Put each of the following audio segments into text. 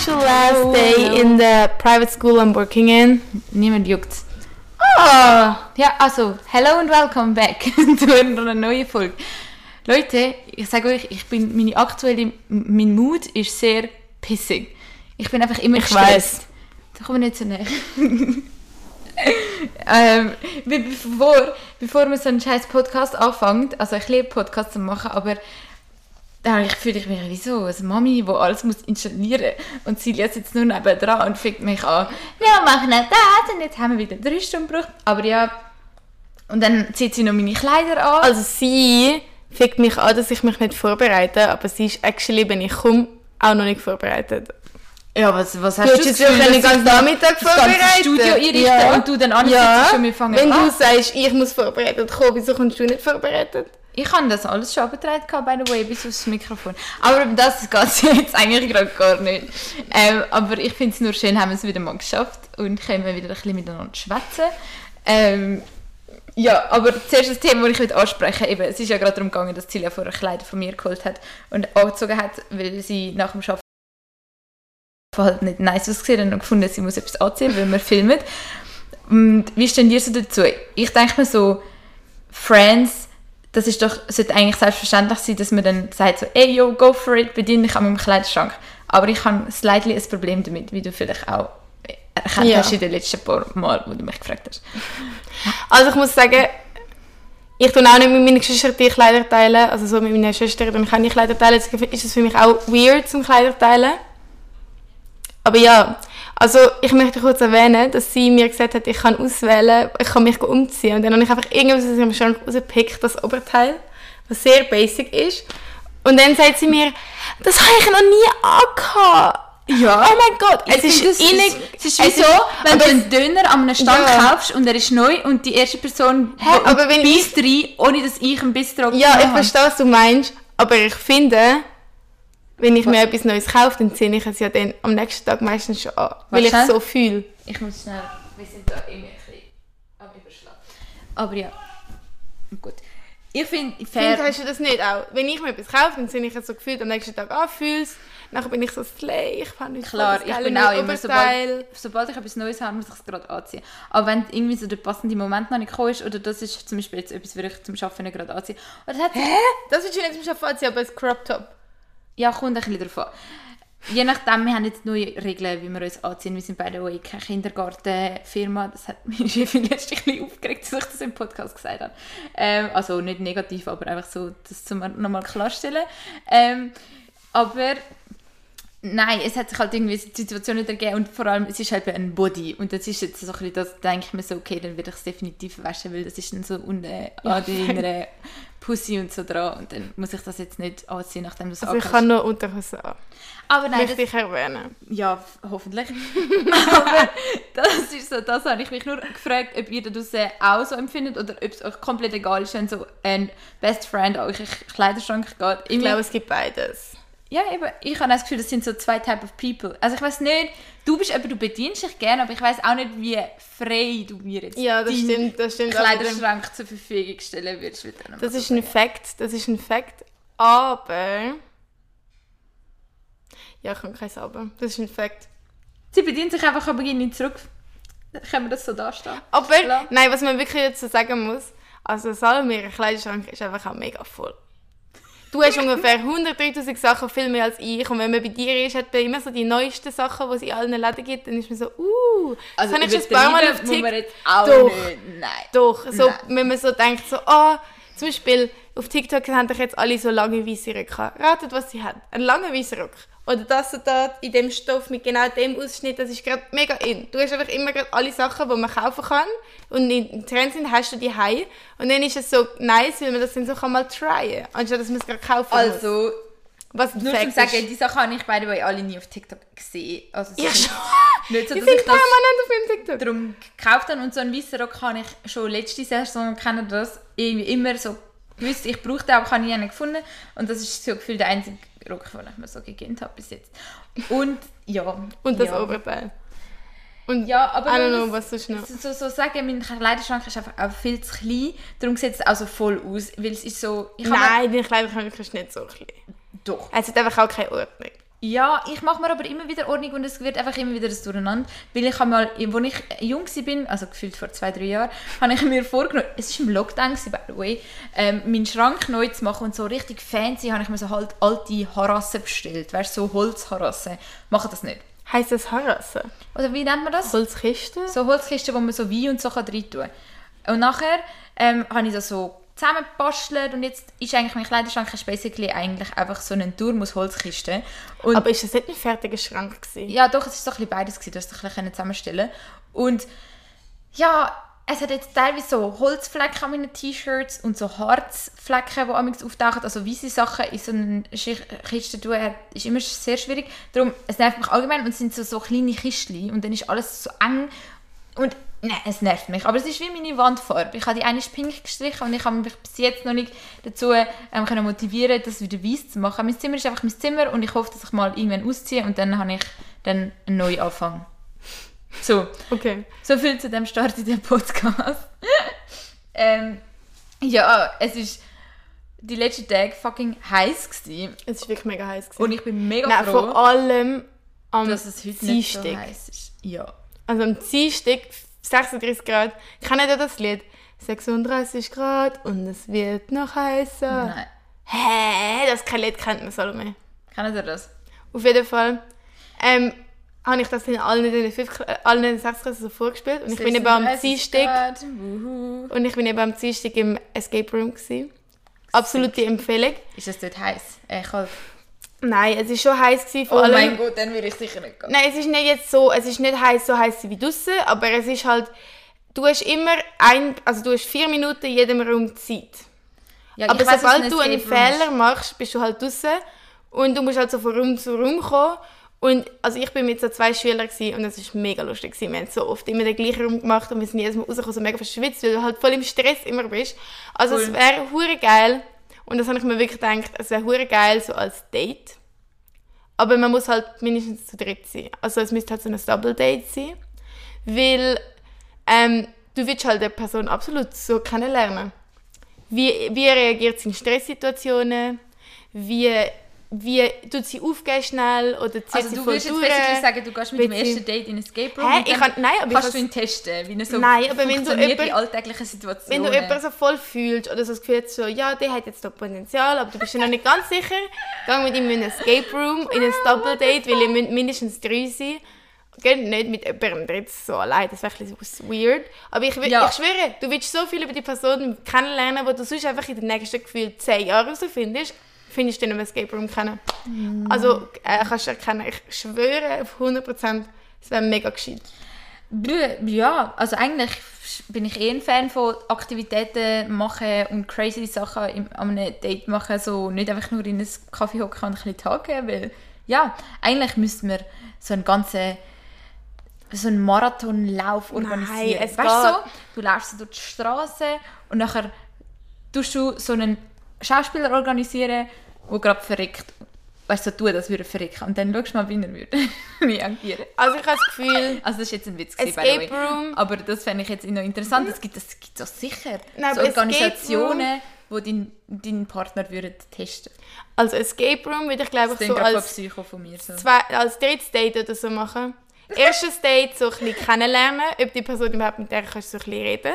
official last day in the private school I'm working in. Niemand juckt. Ah, ja, also, hello and welcome back zu einer neuen Folge. Leute, ich sage euch, ich bin, meine aktuelle, mein Mood ist sehr pissig. Ich bin einfach immer Ich weiss. Da kommen wir nicht so näher. ähm, be- bevor, bevor man so einen scheiß Podcast anfängt, also ich liebe Podcasts zu machen, aber da fühle ich mich wie so eine Mami, die alles muss installieren und sie liest jetzt nur nebendran und fängt mich an, wir machen das und jetzt haben wir wieder drei Stunden gebraucht. Aber ja, und dann zieht sie noch meine Kleider an. Also sie fickt mich an, dass ich mich nicht vorbereite, aber sie ist actually, wenn ich komme, auch noch nicht vorbereitet. ja, was, was Du hast du das jetzt Gefühl, den ganzen ich Nachmittag das ganze vorbereitet. Studio einrichten Ja. und du dann ansetzt Ja, schon, wir fangen wenn an. du sagst, ich muss vorbereitet kommen, wieso kommst du nicht vorbereitet? Ich habe das alles schon abgetragen, by the way, bis aufs Mikrofon. Aber um das geht es jetzt eigentlich gerade gar nicht. Ähm, aber ich finde es nur schön, haben wir es wieder mal geschafft und können wir wieder ein bisschen miteinander schwätzen. Ähm, ja, aber zuerst das Thema, das ich ansprechen eben, es ist ja gerade darum gegangen, dass Silja vorher Kleider von mir geholt hat und angezogen hat, weil sie nach dem Arbeiten halt nicht nice ausgesehen und gefunden, sie muss etwas anziehen, weil wir filmen. Und wie stehen ihr so dazu? Ich denke mir so, Friends, das ist doch, sollte eigentlich selbstverständlich sein, dass man dann sagt so, ey, yo, go for it, bediene dich an meinem Kleiderschrank. Aber ich habe slightly ein Problem damit, wie du vielleicht auch erkannt Ja. hast in den letzten paar Mal, wo du mich gefragt hast. Also ich muss sagen, ich tue auch nicht mit meinen Geschwistern die Kleider teilen. Also so mit meinen Schwestern tue ich auch nicht Kleider teilen. Deswegen ist es für mich auch weird zum Kleider teilen. Aber ja, also ich möchte kurz erwähnen, dass sie mir gesagt hat, ich kann auswählen, ich kann mich umziehen. Und dann habe ich einfach irgendwas aus dem Schrank rausgepickt, das Oberteil, was sehr basic ist. Und dann sagt sie mir, das habe ich noch nie angehabt. Ja. Oh mein Gott, es ist das es ist wie so, wenn du einen Döner an einem Stand Ja. kaufst und er ist neu und die erste Person Hä, aber wenn beißt rein, ohne dass ich ein Biss drauf Ja, ich verstehe, was du meinst, aber ich finde, wenn ich mir etwas Neues kaufe, dann ziehe ich es ja dann am nächsten Tag meistens schon an, weil ich schnell. so fühle. Ich muss schnell, wir sind da immer ein bisschen am Überschlagen. Aber ja, gut. Ich finde, fair... Findest hast du das nicht auch? Wenn ich mir etwas kaufe, dann ziehe ich es so gefühlt am nächsten Tag an, fühle es, nachher bin ich so slay, ich fand nicht Klar, ich bin auch immer, sobald, sobald ich etwas Neues habe, muss ich es gerade anziehen. Aber wenn irgendwie so der passende Moment noch nicht gekommen ist, oder das ist zum Beispiel jetzt etwas, was ich zum Arbeiten nicht gerade anziehen, oder das hat sich, Das ist schon nicht zum Schaffen, aber ein Crop Top. Ja, kommt ein bisschen davon. Je nachdem, wir haben jetzt neue Regeln, wie wir uns anziehen. Wir sind by the way keine Kindergartenfirma. Das hat mich letztens ein bisschen aufgeregt, dass ich das im Podcast gesagt habe. Ähm, also nicht negativ, aber einfach so, das zum nochmal klarstellen. Ähm, aber Nein, es hat sich halt irgendwie die Situation nicht ergeben und vor allem, es ist halt ein Body und das ist jetzt so ein bisschen das, denke ich mir so, okay, dann werde ich es definitiv waschen, weil das ist dann so unten an deiner Pussy und so dran und dann muss ich das jetzt nicht anziehen, nachdem du es Also ich angehast. kann nur Unterhose an. Aber nein, Möchte das, ich erwähnen. ja, hoffentlich. Aber das ist so, das habe ich mich nur gefragt, ob ihr da draussen auch so empfindet oder ob es euch komplett egal ist, wenn so ein Best Friend an euren Kleiderschrank geht. Ich glaube, es gibt beides. Ja, eben. Ich habe das Gefühl, das sind so zwei Type of people. Also ich weiß nicht, du bist eben, du bedienst dich gerne, aber ich weiß auch nicht, wie frei du mir jetzt Ja, das stimmt, das stimmt. Kleiderschrank zur Verfügung stellen würdest. Das ist so ein Fakt, das ist ein Fakt. Aber... Ja, ich kann kein Aber. Das ist ein Fakt. Sie bedient sich einfach, aber nicht zurück. Können wir das so dastehen. Aber, nein, was man wirklich dazu sagen muss, also Salome, ihr Kleiderschrank ist einfach auch mega voll. Du hast ungefähr 103'000 Sachen, viel mehr als ich. Und wenn man bei dir ist, hat man immer so die neuesten Sachen, die es in allen Läden gibt. Dann ist man so, uh, das habe ich schon ein paar Mal auf Also muss man TikTok. jetzt auch Doch. Nein. Doch, so, Nein. wenn man so denkt, so, ah, zum Beispiel auf TikTok haben doch jetzt alle so lange weiße Röcke. Ratet, was sie haben. Ein langer weißer Rock. Oder das und das in dem Stoff mit genau dem Ausschnitt, das ist gerade mega in. Du hast einfach immer gerade alle Sachen, die man kaufen kann. Und in Trend sind, hast du die heim. Und dann ist es so nice, weil man das dann so kann mal tryen anstatt dass man es gerade kaufen muss. Also, Was ein nur zum sagen, die Sachen habe ich the way alle nie auf TikTok gesehen. Also, Ja, sind schon. nicht so, dass ich sind das permanent auf meinem TikTok. darum gekauft habe. Und so einen weißen Rock habe ich schon letzte Saison kennen das irgendwie immer so gewusst, ich brauchte aber habe ich einen gefunden. Und das ist so gefühlt der einzige Rock, den ich mir so gegönnt habe bis jetzt. Und ja. Und das ja. Oberteil. Und Ja, aber I don't know, was sonst noch. so, so, sagen, mein Kleiderschrank ist einfach auch viel zu klein. Darum sieht es auch so voll aus. Weil es ist so... Nein, dein Kleiderschrank ist nicht so klein. Doch. Es hat einfach auch keine Ordnung. Ja, ich mache mir aber immer wieder Ordnung und es wird einfach immer wieder das Durcheinander. Weil ich habe mal, als ich jung bin, also gefühlt vor zwei, drei Jahren, habe ich mir vorgenommen, es war im Lockdown, by the way, ähm, meinen Schrank neu zu machen und so richtig fancy habe ich mir so halt alte Harassen bestellt. Weißt du, so Holzharassen. Mache das nicht. Heißt das Harasse? Oder wie nennt man das? Holzkiste? So Holzkisten, wo man so Wein und so rein tun kann. Und nachher ähm, habe ich das so zusammengebastelt und jetzt ist eigentlich mein Kleiderschrank basically eigentlich einfach so ein Turm aus Holzkisten. Und Aber ist das nicht ein fertiger Schrank gewesen? ja, doch, es war so ein bisschen beides, gewesen. du hast es ein bisschen zusammenstellen Und ja, es hat jetzt teilweise so Holzflecken an meinen T-Shirts und so Harzflecken, die amigs auftauchen. Also weiße Sachen in so eine Schi- Kiste tun, ist immer sehr schwierig. Darum, es nervt mich allgemein und es sind so, so kleine Kistchen und dann ist alles so eng und nein, es nervt mich. Aber es ist wie meine Wandfarbe. Ich habe die eine ist pink gestrichen und ich habe mich bis jetzt noch nicht dazu ähm, können motivieren, das wieder weiß zu machen. Mein Zimmer ist einfach mein Zimmer und ich hoffe, dass ich mal irgendwann ausziehe und dann habe ich dann einen neuen Anfang. So, Okay. so viel zu dem Start in den Podcast. ähm, ja, es ist die letzten Tage fucking heiß gewesen Es war wirklich mega heiß. Gewesen. und ich bin mega Nein, froh, vor allem am dass es heute nicht so heiß ist. Ja. Also am Dienstag 36 Grad. Kennt ihr das Lied? 36 Grad und es wird noch heißer. Nein. Hä? Das kein Lied kennt man Salome. Kennt ihr das? Auf jeden Fall ähm, habe ich das in allen den, fünf, Kla- allen den sechs Klassen so vorgespielt. Und ich bin eben am 36 Dienstag Grad, wuhu. und ich bin eben am Dienstag im Escape Room gewesen. Absolute Empfehlung. Ist es dort heiß? Äh, kalt? Nein, es ist schon heiß gewesen, vor Oh allem. mein Gott, dann würde ich sicher nicht gehen. Nein, es ist nicht jetzt so, es ist nicht heiß so heiß wie draussen, aber es ist halt, du hast immer ein, also du hast vier Minuten in jedem Raum Zeit. Ja, aber weiss, sobald du einen. Fehler machst, bist du halt draussen und du musst halt so von Raum zu Raum kommen. Und also ich bin mit so zwei Schülern gewesen, und das ist mega lustig gewesen. Wir haben so oft immer den gleichen Raum gemacht und wir sind jedes Mal rausgekommen, so mega verschwitzt, weil du halt voll im Stress immer bist. Also es Cool. wäre hure geil und das habe ich mir wirklich gedacht, es wäre geil so als Date. Aber man muss halt mindestens zu dritt sein. Also es müsste halt so ein Double Date sein, weil ähm, du willst halt eine Person absolut so kennenlernen. Wie, wie reagiert sie in Stresssituationen? Wie, wie tut sie aufgehen schnell oder zieht Also sie du willst jetzt basically sagen, du gehst mit dem ersten Date in ein Escape Room Hä? Ich kann, nein, aber ich kannst has- du ihn testen, wie er so Nein, aber wenn du jemand- in alltäglichen wenn Situationen. du jemanden so voll fühlst oder so das Gefühl hast, so, ja, der hat jetzt da Potenzial, aber du bist dir noch nicht ganz sicher, geh mit ihm in ein Escape Room, in ein Double Date, weil ihr müsst mindestens drei sein. Geh nicht mit jemandem drittes so allein, das wäre ein bisschen weird. Aber ich, Ja. ich schwöre, du willst so viel über die Person kennenlernen, wo du sonst einfach in den nächsten Gefühl zehn Jahren herausfindest, findest du dann im Escape Room kennen. Also äh, kannst du erkennen, ich schwöre auf 100%, es wäre mega gescheit. Ja, also eigentlich bin ich eher ein Fan von Aktivitäten machen und crazy Sachen im, an einem Date machen, so nicht einfach nur in einen Kaffee hocken und ein bisschen tagen, weil ja, eigentlich müssten wir so einen ganzen so einen Marathonlauf organisieren. es weißt du so, geht. du läufst so durch die Straße und nachher tust du so einen Schauspieler organisieren, der gerade verreckt. Weißt du, so tun, das würde verrecken. Und dann schaust du mal, wie er würde reagieren. Also ich habe das Gefühl, Also das ist jetzt ein Witz gewesen, by Escape way. Room. Aber das fände ich jetzt noch interessant. Es gibt es gibt so sicher Nein, so Organisationen, wo dein, dein Partner würden testen. als Escape Room würde ich glaube ich so als Psycho von mir. So. zwei, als drittes Date oder so machen. Erstes Date so ein bisschen kennenlernen, ob die Person überhaupt mit der kannst so ein bisschen reden.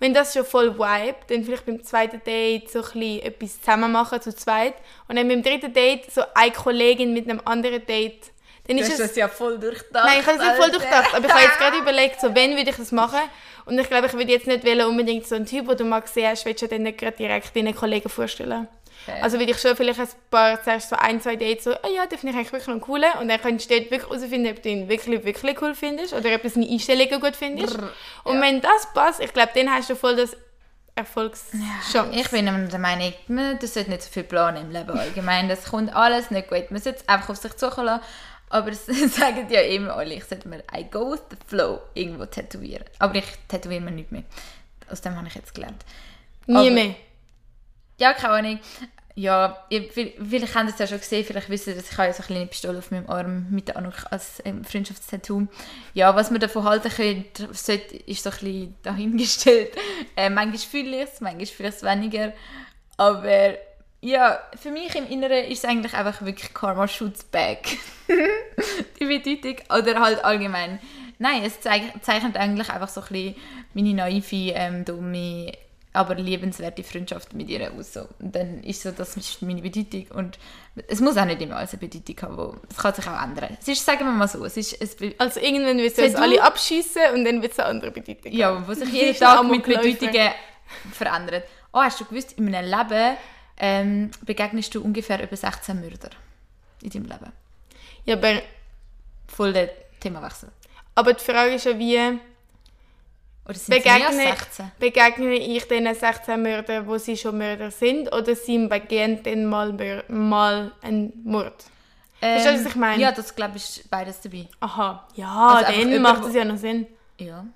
Wenn das schon voll vibe, dann vielleicht beim zweiten Date so ein bisschen etwas zusammen machen, zu zweit. Und dann beim dritten Date so eine Kollegin mit einem anderen Date. Dann Du ist hast es, das ja voll durchdacht. nein, ich habe das ja voll durchdacht, aber ich habe jetzt gerade überlegt, so, wenn würde ich das machen? Und ich glaube, ich würde jetzt nicht wollen, unbedingt so einen Typ, den du mal gesehen hast, willst du dann nicht gerade direkt deinen Kollegen vorstellen. Okay. Also würde ich schon vielleicht ein paar, zuerst so ein, zwei Dates so, oh ja, den finde ich eigentlich wirklich cool. Und dann könntest du dort wirklich herausfinden, ob du ihn wirklich, wirklich cool findest oder ob du seine Einstellungen gut findest. Brr, Und ja. wenn das passt, ich glaube, dann hast du voll das Erfolgschance. Ich bin der Meinung, man das sollte nicht so viel planen im Leben allgemein. Das kommt alles nicht gut. Man sollte es einfach auf sich zukommen lassen. Aber es sagen ja immer alle, ich sollte mir I go with the flow irgendwo tätowieren. Aber ich tätowiere mir nicht mehr. Aus dem habe ich jetzt gelernt. Nie aber- mehr. Ja, keine Ahnung. Ja, vi- vielleicht habt ihr es ja schon gesehen, vielleicht wisst ihr, dass ich habe so eine kleine Pistole auf meinem Arm mit der als ähm, Freundschaftstattoo. Ja, was man davon halten könnte, sollte, ist so ein bisschen dahingestellt. Äh, manchmal fühle ich es, manchmal fühle ich es weniger. Aber ja, für mich im Inneren ist es eigentlich einfach wirklich Karma shoots. Die Bedeutung. Oder halt allgemein. Nein, es zeichnet eigentlich einfach so ein bisschen meine naive, ähm, dumme, aber liebenswerte Freundschaft mit ihr aus. So. Und dann ist so, das ist meine Bedeutung. Und es muss auch nicht immer als eine Bedeutung haben, wo, es kann sich auch ändern. Es ist, sagen wir mal so, es ist, es, Also irgendwann wird es alle abschießen und dann wird es eine andere Bedeutung ja, haben. wo sich jeden Tag mit. Bedeutungen verändert. Oh, hast du gewusst, in einem Leben ähm, begegnest du ungefähr über 16 Mörder in deinem Leben. Ja, aber, Voll der Themawechsel. aber die Frage ist ja, wie Oder sind begegne, 16? begegne ich diesen 16 Mördern, wo sie schon Mörder sind, oder sie begehen dann mal, mal einen Mord? Verstehst du, was ich meine? Ähm, Ja, das glaube ich ist beides dabei. Aha, ja, Also dann jemand, macht es ja noch Sinn. Ja.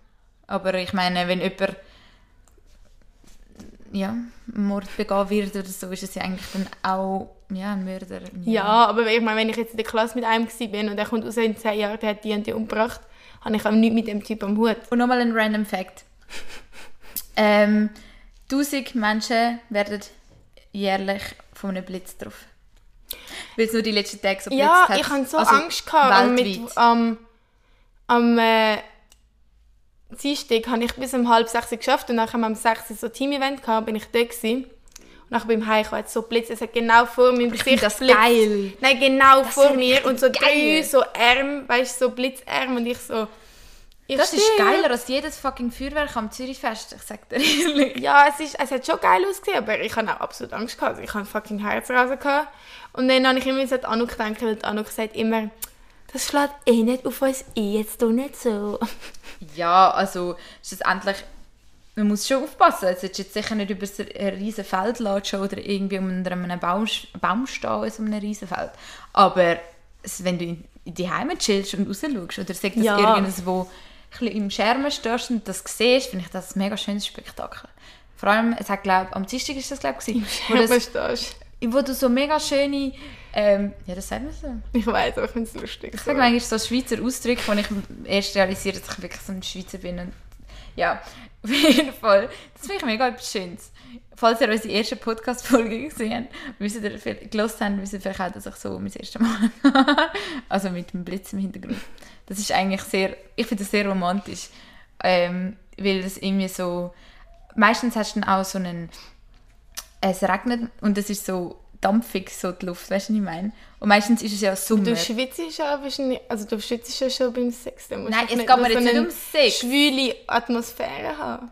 Aber ich meine, wenn jemand ja, Mord begangen wird oder so, ist es ja eigentlich dann auch ja, ein Mörder. Ja, aber ich meine, wenn ich jetzt in der Klasse mit einem war bin und er kommt raus in 10 Jahren, der hat die und die umgebracht, habe ich auch nichts mit dem Typ am Hut. Und nochmal ein random Fact. ähm, 1000 Menschen werden jährlich von einem Blitz getroffen. Weil es nur die letzten Tage so blitzt Ja, hat. ich hatte so Also Angst gehabt. Mit, am, am äh, Dienstag habe ich bis um halb sechs geschafft und dann haben wir am sechs so ein Team-Event gehabt, bin ich da gewesen. Und dann beim Heimkommen hat es so blitzt, es hat genau vor meinem Ich Gesicht das blitzt. geil. Nein, genau Das vor ist mir und so richtig drei geil. so Arme, weißt du, so Blitzarme und ich so... Ich Das ist stehe. geiler als jedes fucking Feuerwerk am Zürichfest, ich sag dir ehrlich. Ja, es, ist, es hat schon geil ausgesehen, aber ich hatte auch absolut Angst. Gehabt. Also ich hatte fucking Herzrasen. Gehabt. Und dann habe ich immer an Anuk gedacht, die Anuk sagt immer, das schlägt eh nicht auf uns ein, jetzt doch nicht so. Ja, also schlussendlich, man muss schon aufpassen. Es ist jetzt sicher nicht über so ein riesen Feld latschen oder irgendwie unter einem Baum, Baum stehen in so einem riesen Feld. Aber wenn du in die Heimat chillst und raus schaust oder sag, dass Ja. bisschen im Schermen stehst und das siehst, finde ich das ein mega schönes Spektakel. Vor allem, es hat, glaub, am Dienstag ist das, glaube ich, wo, Wo das, stehst. wo du so mega schöne, ähm, ja, das sagt man so. Ich weiß, aber ich finde es lustig. Ich sage manchmal so Schweizer Ausdrücke, wo ich erst realisiere, dass ich wirklich so ein Schweizer bin. Ja, auf jeden Fall. Das finde ich mega etwas Schönes. Falls ihr unsere erste Podcast-Folge gesehen habt, wisst ihr, vielleicht- gehört habt, wisst vielleicht auch, dass ich so mein erstes Mal Also mit dem Blitz im Hintergrund. Das ist eigentlich sehr, ich finde das sehr romantisch. Ähm, weil es irgendwie so, meistens hast du dann auch so einen, es regnet und es ist so dampfig, so die Luft, weißt du, was ich meine? Und meistens ist es ja Sommer. Du schwitzt ja also du schwitzt ja schon beim Sex. Nein, es geht mir jetzt nicht eine um Sex. schwüle Atmosphäre haben.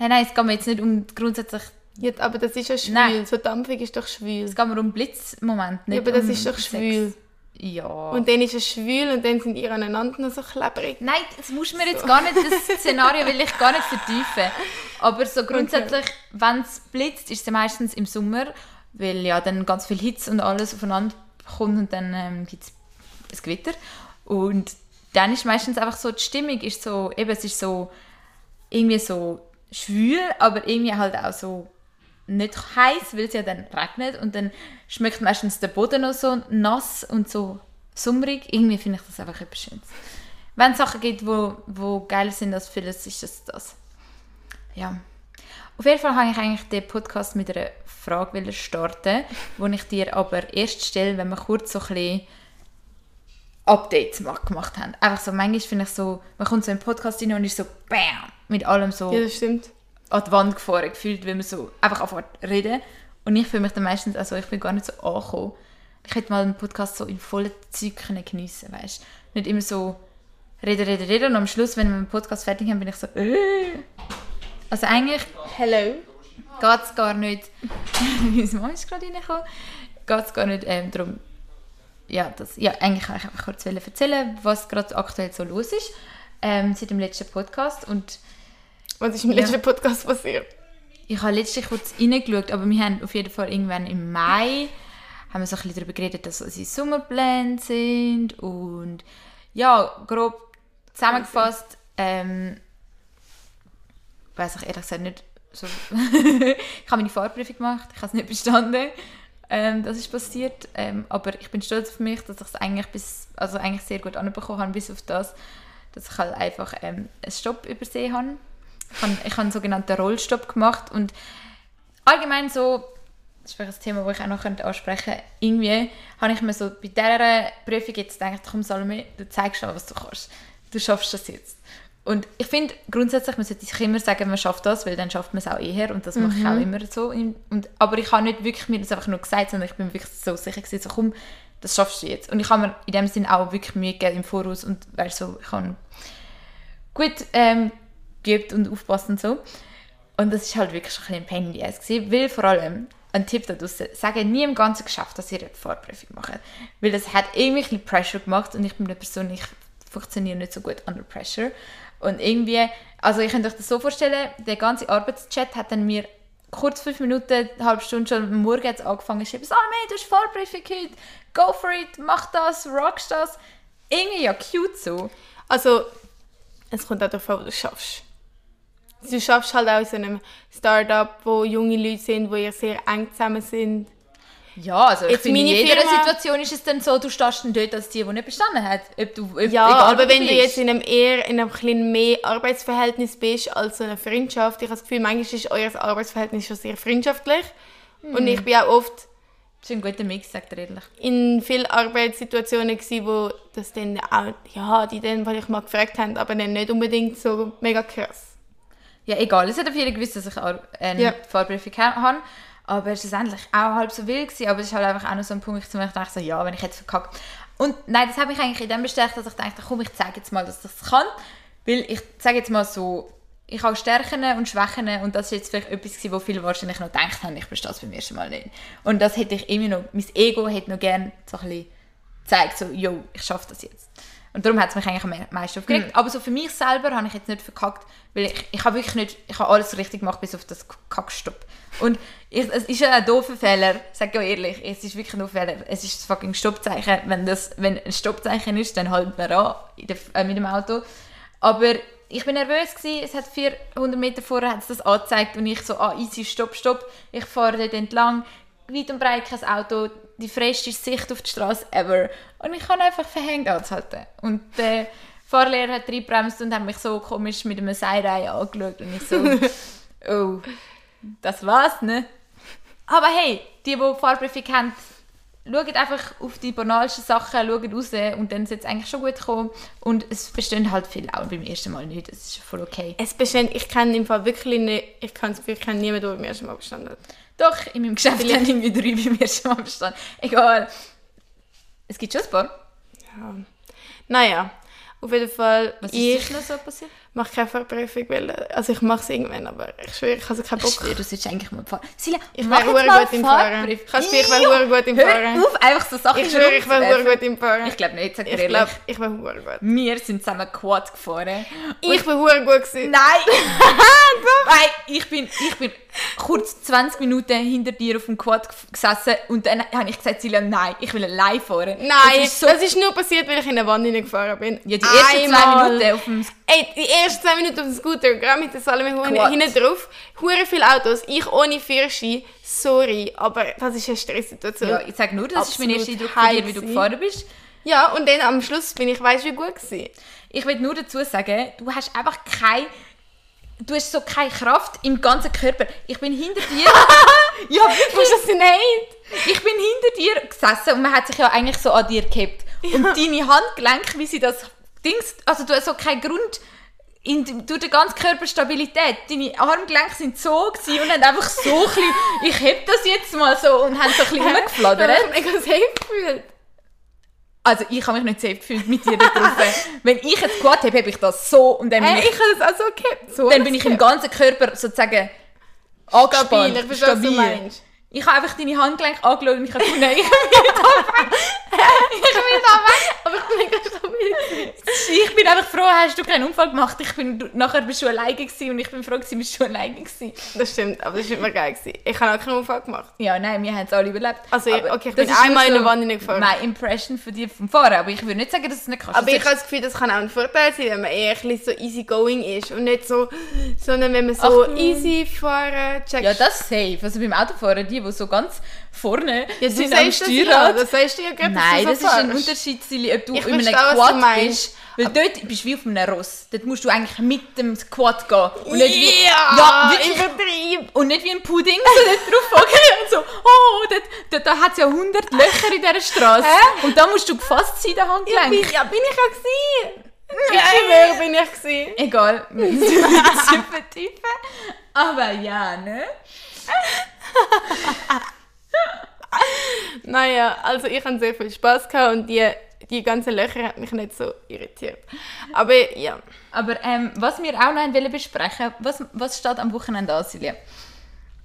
Nein, nein, es geht mir jetzt nicht um grundsätzlich, Ja, aber das ist ja schwül. Nein. So dampfig ist doch schwül. es geht mir um Blitzmoment, nicht Ja, aber das um ist doch Sex. schwül. Ja. Und dann ist es schwül und dann sind ihr aneinander noch so klebrig. Nein, das muss mir jetzt gar nicht, das Szenario will ich gar nicht vertiefen. Aber so grundsätzlich, wenn es blitzt, ist es meistens im Sommer, weil ja dann ganz viel Hitze und alles aufeinander kommt und dann ähm, gibt es ein Gewitter. Und dann ist meistens einfach so, die Stimmung ist so, eben es ist so, irgendwie so schwül, aber irgendwie halt auch so nicht heiß, weil es ja dann regnet und dann schmeckt meistens der Boden noch so nass und so summerig. Irgendwie finde ich das einfach etwas Schönes. Wenn es Sachen gibt, wo, wo geil sind als vieles, ist es das. Ja. Auf jeden Fall habe ich eigentlich den Podcast mit einer Frage starten, wo ich dir aber erst stelle, wenn wir kurz so ein bisschen Updates ma- gemacht haben. Einfach so, manchmal finde ich so, man kommt so in den Podcast rein und ist so BAM! Mit allem so Ja, das stimmt. an die Wand gefahren gefühlt, weil man so einfach anfängt reden. Und ich fühle mich dann meistens, also ich bin gar nicht so angekommen. Ich hätte mal einen Podcast so in vollen Zeug können geniessen weißt Nicht immer so reden, reden, reden und am Schluss, wenn wir den Podcast fertig haben, bin ich so äh. Also eigentlich Hello. geht es gar nicht, meine Mama ist gerade reingekommen, geht es gar nicht ähm, darum, ja, das, ja, eigentlich kann ich einfach kurz erzählen, was gerade aktuell so los ist, ähm, seit dem letzten Podcast und Was ist im Ja. letzten Podcast passiert? Ich habe letztlich kurz reingeschaut, aber wir haben auf jeden Fall irgendwann im Mai haben wir so ein bisschen darüber geredet, dass unsere Sommerpläne sind und ja, grob zusammengefasst, ähm, weiß ich ehrlich gesagt nicht so. ich habe meine Fahrprüfung gemacht, ich habe es nicht bestanden. Ähm, das ist passiert, ähm, aber ich bin stolz auf mich, dass ich es eigentlich bis, also eigentlich sehr gut anbekommen habe, bis auf das, dass ich halt einfach ähm, einen Stopp übersehen habe. Ich habe, ich habe einen sogenannten Rollstopp gemacht und allgemein so, das ist vielleicht ein Thema, das ich auch noch ansprechen könnte. Irgendwie habe ich mir so bei dieser Prüfung jetzt gedacht, komm Salome, du zeigst schon, was du kannst. Du schaffst das jetzt. Und ich finde grundsätzlich, man sollte sich immer sagen, man schafft das, weil dann schafft man es auch eher und das mache ich auch immer so. Und, aber ich habe nicht wirklich mir das einfach nur gesagt, sondern ich bin wirklich so sicher gewesen, so komm, das schaffst du jetzt. Und ich habe mir in dem Sinn auch wirklich Mühe gegeben im Voraus und weil so, ich habe gut ähm, geübt und aufpassen und so. Und das ist halt wirklich schon ein bisschen ein Pain in gewesen, weil vor allem, ein Tipp da draussen, sagen nie im Ganzen geschafft, dass ihr eine Vorprüfung macht. Weil das hat irgendwie ein bisschen Pressure gemacht und ich bin eine Person, ich funktioniere nicht so gut under Pressure. Und irgendwie, also ich könnt euch das so vorstellen, der ganze Arbeitschat hat dann mir kurz fünf Minuten, eine halbe Stunde schon am Morgen jetzt angefangen zu schreiben, Salome, du hast Vorprüfung heute, go for it, mach das, rockst das. Irgendwie ja cute so. Also, es kommt auch darauf an, was du schaffst. Du schaffst halt auch in so einem Startup, wo junge Leute sind, wo ihr sehr eng zusammen sind. Ja, also ich Jetzt in jeder Firma- Situation ist es dann so, du stehst dann dort als die, die nicht bestanden hat. Ob du, ob, Ja, egal, aber wo wenn du bist. jetzt in einem eher in einem bisschen mehr Arbeitsverhältnis bist als so eine Freundschaft, ich habe das Gefühl, manchmal ist euer Arbeitsverhältnis schon sehr freundschaftlich. Und ich bin auch oft Das ist ein guter Mix, sagt er ehrlich. in vielen Arbeitssituationen gsi, wo das dann auch, ja, die dann vielleicht mal gefragt haben, aber dann nicht unbedingt so mega krass. Ja, egal. Es hat auf jeden Fall gewusst, dass ich eine Ja. Vorprüfung ha- habe. Aber es war schlussendlich auch halb so wild. Gewesen, aber es ist halt einfach auch noch so ein Punkt, wo ich dachte, so, ja, wenn ich jetzt verkackt. Und nein, das hat mich eigentlich in dem bestärkt, dass ich dachte, komm, ich zeige jetzt mal, dass ich das kann. Weil ich sage jetzt mal so, ich habe Stärken und Schwächen und das ist jetzt vielleicht etwas gewesen, wo viele wahrscheinlich noch gedacht haben, ich bestehe das beim ersten Mal nicht. Und das hätte ich immer noch, mein Ego hätte noch gerne so ein bisschen gezeigt, so, yo, ich schaffe das jetzt. Und darum hat es mich eigentlich am meisten aufgeregt. Aber so für mich selber habe ich jetzt nicht verkackt, weil ich, ich habe wirklich nicht, ich habe alles richtig gemacht, bis auf das Kackstopp. Und ich, es ist ja ein doofer Fehler, sag ich ehrlich, es ist wirklich ein doofer Fehler. Es ist das fucking Stoppzeichen. Wenn, das, wenn ein Stoppzeichen ist, dann halten wir an der, äh, mit dem Auto. Aber ich bin nervös gewesen. Es hat 400 Meter vorher hat's das angezeigt und ich so, ah, easy, stopp, stopp. Ich fahre dort entlang, weit und breit kein Auto, die freshste Sicht auf die Straße ever. Und ich kann einfach verhängt anzuhalten. Und der Fahrlehrer hat reingebremst und hat mich so komisch mit einem Seilei angeschaut und ich so, oh, das war's, ne? Aber hey, die, die Fahrprüfung haben, schaut einfach auf die banalsten Sachen, schaut raus und dann sollte es eigentlich schon gut kommen. Und es bestehen halt viele auch beim ersten Mal nicht, das ist voll okay. Es bestand, ich kenne im Fall wirklich nicht, ich kann es wirklich kenne niemanden, der beim ersten Mal bestanden hat. Doch, in meinem Geschäft haben irgendwie drei beim ersten Mal bestanden. Egal. Es gibt schon ein paar. Ja. Naja, auf jeden Fall, Was ist ich sicher noch so passiert? mache keine Verprüfung, weil, also ich mache es irgendwann, aber ich schwöre, ich habe keinen Ich Bock. schwöre, du solltest eigentlich mal fahren. Silja, Ich mach wäre gut im Fahren. Fahrprüfung. Ich das Gefühl, ich wäre gut im Hör Fahren. auf, einfach so Sachen Ich schwöre, ich wäre gut im Fahren. Ich glaube nicht, sag Ich ehrlich. glaube, ich wäre gut. Wir sind zusammen Quad gefahren. Ich hure gut gewesen. Nein! Nein, ich bin, ich bin kurz 20 Minuten hinter dir auf dem Quad gesessen und dann habe ich gesagt, Silja, nein, ich will allein fahren. Nein, Das das ist ist, so, nur passiert, weil ich in eine Wand hineingefahren bin. ja, die ersten zwei Einmal. Minuten auf dem Ey, die ersten zwei Minuten auf dem Scooter, gerade mit der Salome hinten drauf, hure viele Autos, ich ohne Führerschein, sorry, aber das ist eine Stresssituation. Ja, ich sage nur, das ist mein Absolut erster Eindruck von dir, wie du gefahren bist. Ja, und dann am Schluss bin ich, weißt du, wie gut gewesen. Ich will nur dazu sagen, du hast einfach keine, du hast so keine Kraft im ganzen Körper. Ich bin hinter dir, ja wirklich, das nicht? ich bin hinter dir gesessen und man hat sich ja eigentlich so an dir gehabt. Und deine Handgelenke, wie sie das Dings, also du hast so keinen Grund, in, durch die ganze Körperstabilität. Deine Armgelenke sind so gewesen und haben einfach so ein bisschen, ich heb das jetzt mal so und haben so ein bisschen rumgeflattert. Ich habe safe gefühlt. Also ich habe mich nicht safe gefühlt mit dir da drauf. Wenn ich jetzt Quad habe, habe ich das so und dann bin Hey, ich, ich habe das auch so gehabt. So dann bin ich im ganzen Körper sozusagen angespannt. Stabil, ich verstehe, was du meinst. Ich habe einfach deine Handgelenke angeschaut und ich habe gefunden, ich bin da weg. Ich bin da weg. Aber ich bin stabil. Ich bin einfach froh, hast du keinen Unfall gemacht. Ich bin, nachher bist du alleine gewesen und ich bin froh, gewesen, bist du alleine gewesen. Das stimmt, aber das war immer geil. Gewesen. Ich habe auch keinen Unfall gemacht. Ja, nein, wir haben es alle überlebt. Also, Aber okay, ich das bin ist einmal nur in eine Wand hineingefahren. Meine Impression von dir vom Fahren, aber ich würde nicht sagen, dass es nicht kannst. Aber ich habe das Gefühl, das kann auch ein Vorteil sein, wenn man eher ein so easy going ist und nicht so, sondern wenn man so Ach, easy fahren checkt. Ja, das safe. Also beim Autofahren, die, die so ganz vorne ja, du sind am das ja, Steuerrad. das du ja gerade, Nein, das du ist so ein. Unterschied, ob du Ich in einem Quad bist. Weil dort bist du wie auf einem Ross. Dort musst du eigentlich mit dem Quad gehen. Und nicht wie, Ja, ja übertrieben. Und nicht wie ein Pudding, so dort drauf hocken und so oh, dort, dort, da hat es ja 100 Löcher in dieser Straße. Und da musst du gefasst sein, der Ja, Handgelenk. bin, ja, bin ich ja gewesen. Ja, wer bin ich gewesen? Egal, wir müssen nicht vertiefen. Aber ja, ne? Naja, also ich hatte sehr viel Spaß gehabt und die, die ganzen Löcher hat mich nicht so irritiert. Aber ja, Aber ähm, was wir auch noch wollen besprechen was, was steht am Wochenende an, Silja?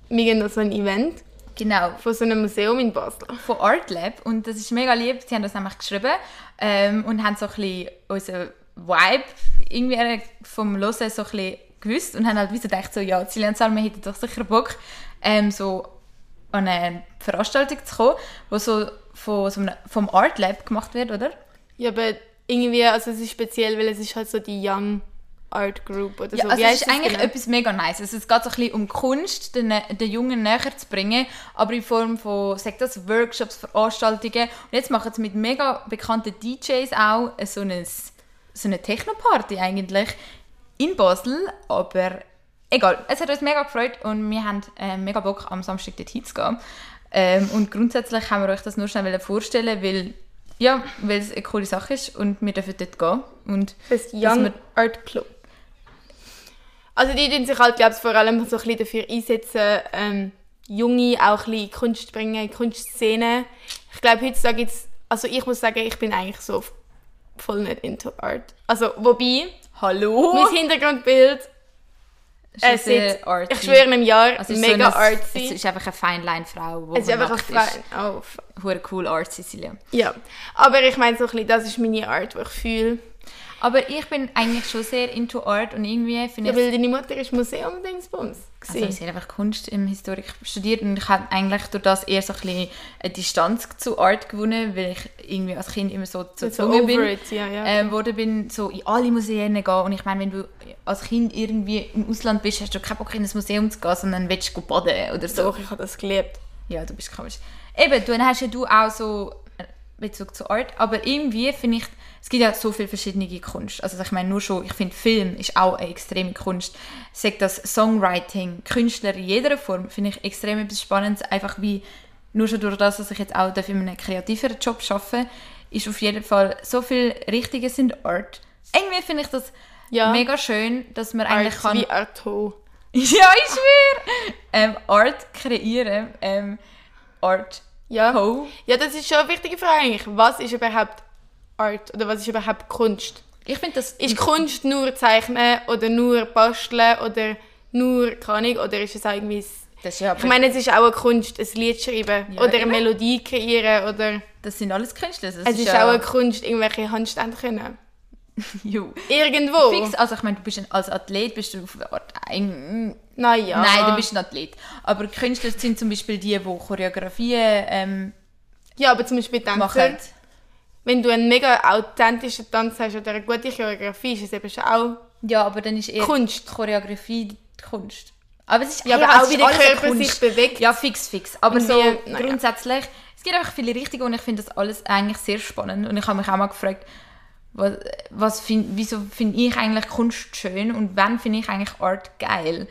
wir gehen noch so ein Event Genau, von so einem Museum in Basel. von Art Lab und das ist mega lieb. Sie haben das nämlich geschrieben ähm, und haben so ein bisschen unseren Vibe irgendwie vom Hören so ein bisschen gewusst und haben halt wie so gedacht, so, ja, und Salme hätten doch sicher Bock, ähm, so an eine Veranstaltung zu kommen, die so, von, so einem, vom Art Lab gemacht wird, oder? Ja, aber irgendwie, also es ist speziell, weil es ist halt so die Young Art Group oder Ja, so. also Wie es ist eigentlich genau? etwas mega nice. Also es geht so ein bisschen um Kunst, den, den Jungen näher zu bringen, aber in Form von, sagt das, Workshops, Veranstaltungen. Und jetzt machen sie mit mega bekannten DJs auch so eine, so eine Techno-Party eigentlich in Basel, aber egal. Es hat uns mega gefreut und wir haben äh, mega Bock, am Samstag dorthin zu gehen. Ähm, und grundsätzlich haben wir euch das nur schnell vorstellen, weil ja, weil es eine coole Sache ist und wir dürfen dort gehen. Und Das Young Art Club. Also die tun sich halt, glaube ich, vor allem so ein bisschen dafür einsetzen, ähm, Junge auch ein bisschen Kunst bringen, Kunstszene. Ich glaube, heutzutage gibt's, also ich muss sagen, ich bin eigentlich so voll nicht into Art. Also, wobei, Hallo? mein Hintergrundbild, Es ist arty. ich schwöre, in einem Jahr Also mega so eine, artsy. Es ist einfach eine Feinlein-Frau, die Es ist einfach ein nackt Fe- oh, cool artsy, Silja. Ja, aber ich meine so ein bisschen, das ist meine Art, die ich fühle. Aber ich bin eigentlich schon sehr into Art und irgendwie finde Ja, ich... weil deine Mutter ist Museum-Dingsbums. Also gewesen. sie hat einfach Kunst im Historik studiert und ich habe eigentlich durch das eher so ein bisschen eine Distanz zu Art gewonnen, weil ich irgendwie als Kind immer so so gezwungen over bin. it, ja, ja. Ähm, worden bin, so in alle Museen gehen. Und ich meine, wenn du als Kind irgendwie im Ausland bist, hast du keinen Bock in ein Museum zu gehen, sondern willst du baden oder so. Doch, ich habe das geliebt. Ja, du bist komisch. Eben, du hast ja du auch so äh, Bezug zu Art, aber irgendwie finde ich, es gibt ja so viele verschiedene Kunst. Also ich meine nur schon, ich finde Film ist auch eine extreme Kunst. Sagt das Songwriting, Künstler in jeder Form, finde ich extrem etwas Spannendes, einfach wie nur schon durch das, dass ich jetzt auch in einem kreativeren Job arbeite, ist auf jeden Fall so viel Richtiges in der Art. Irgendwie finde ich das Ja. mega schön, dass man eigentlich Art kann... wie Arto. Ja, ich schwöre! Ähm, Art kreieren, ähm, Art Ja. ho. ja, das ist schon eine wichtige Frage eigentlich. Was ist überhaupt Art oder was ist überhaupt Kunst? Ich finde das... Ist Kunst nur zeichnen oder nur basteln oder nur, keine Ahnung, oder ist es irgendwie... das, ist ja, Ich meine, es ist auch eine Kunst, ein Lied schreiben Ja, oder eine eben. Melodie kreieren oder... das sind alles Künstler. Es ist ja, auch eine Kunst, irgendwelche Handstände können. Jo. Irgendwo. Fix, also ich meine, du bist ein, als Athlet bist du auf eine Art ein, Naja. Nein, du bist ein Athlet. Aber Künstler sind zum Beispiel die, die Choreografien ähm, Ja, aber zum Beispiel Tänzer. machen. Wenn du einen mega authentischen Tanz hast oder eine gute Choreografie, ist es eben schon auch Ja, aber dann ist eher Kunst. Choreografie die Kunst. Aber es ist Ja, aber auch wie der Körper sich bewegt. Ja, fix, fix. Aber Und so wie- naja. grundsätzlich, es gibt einfach viele Richtungen und ich finde das alles eigentlich sehr spannend. Und ich habe mich auch mal gefragt, was, was find, wieso finde ich eigentlich Kunst schön und wann finde ich eigentlich Art geil?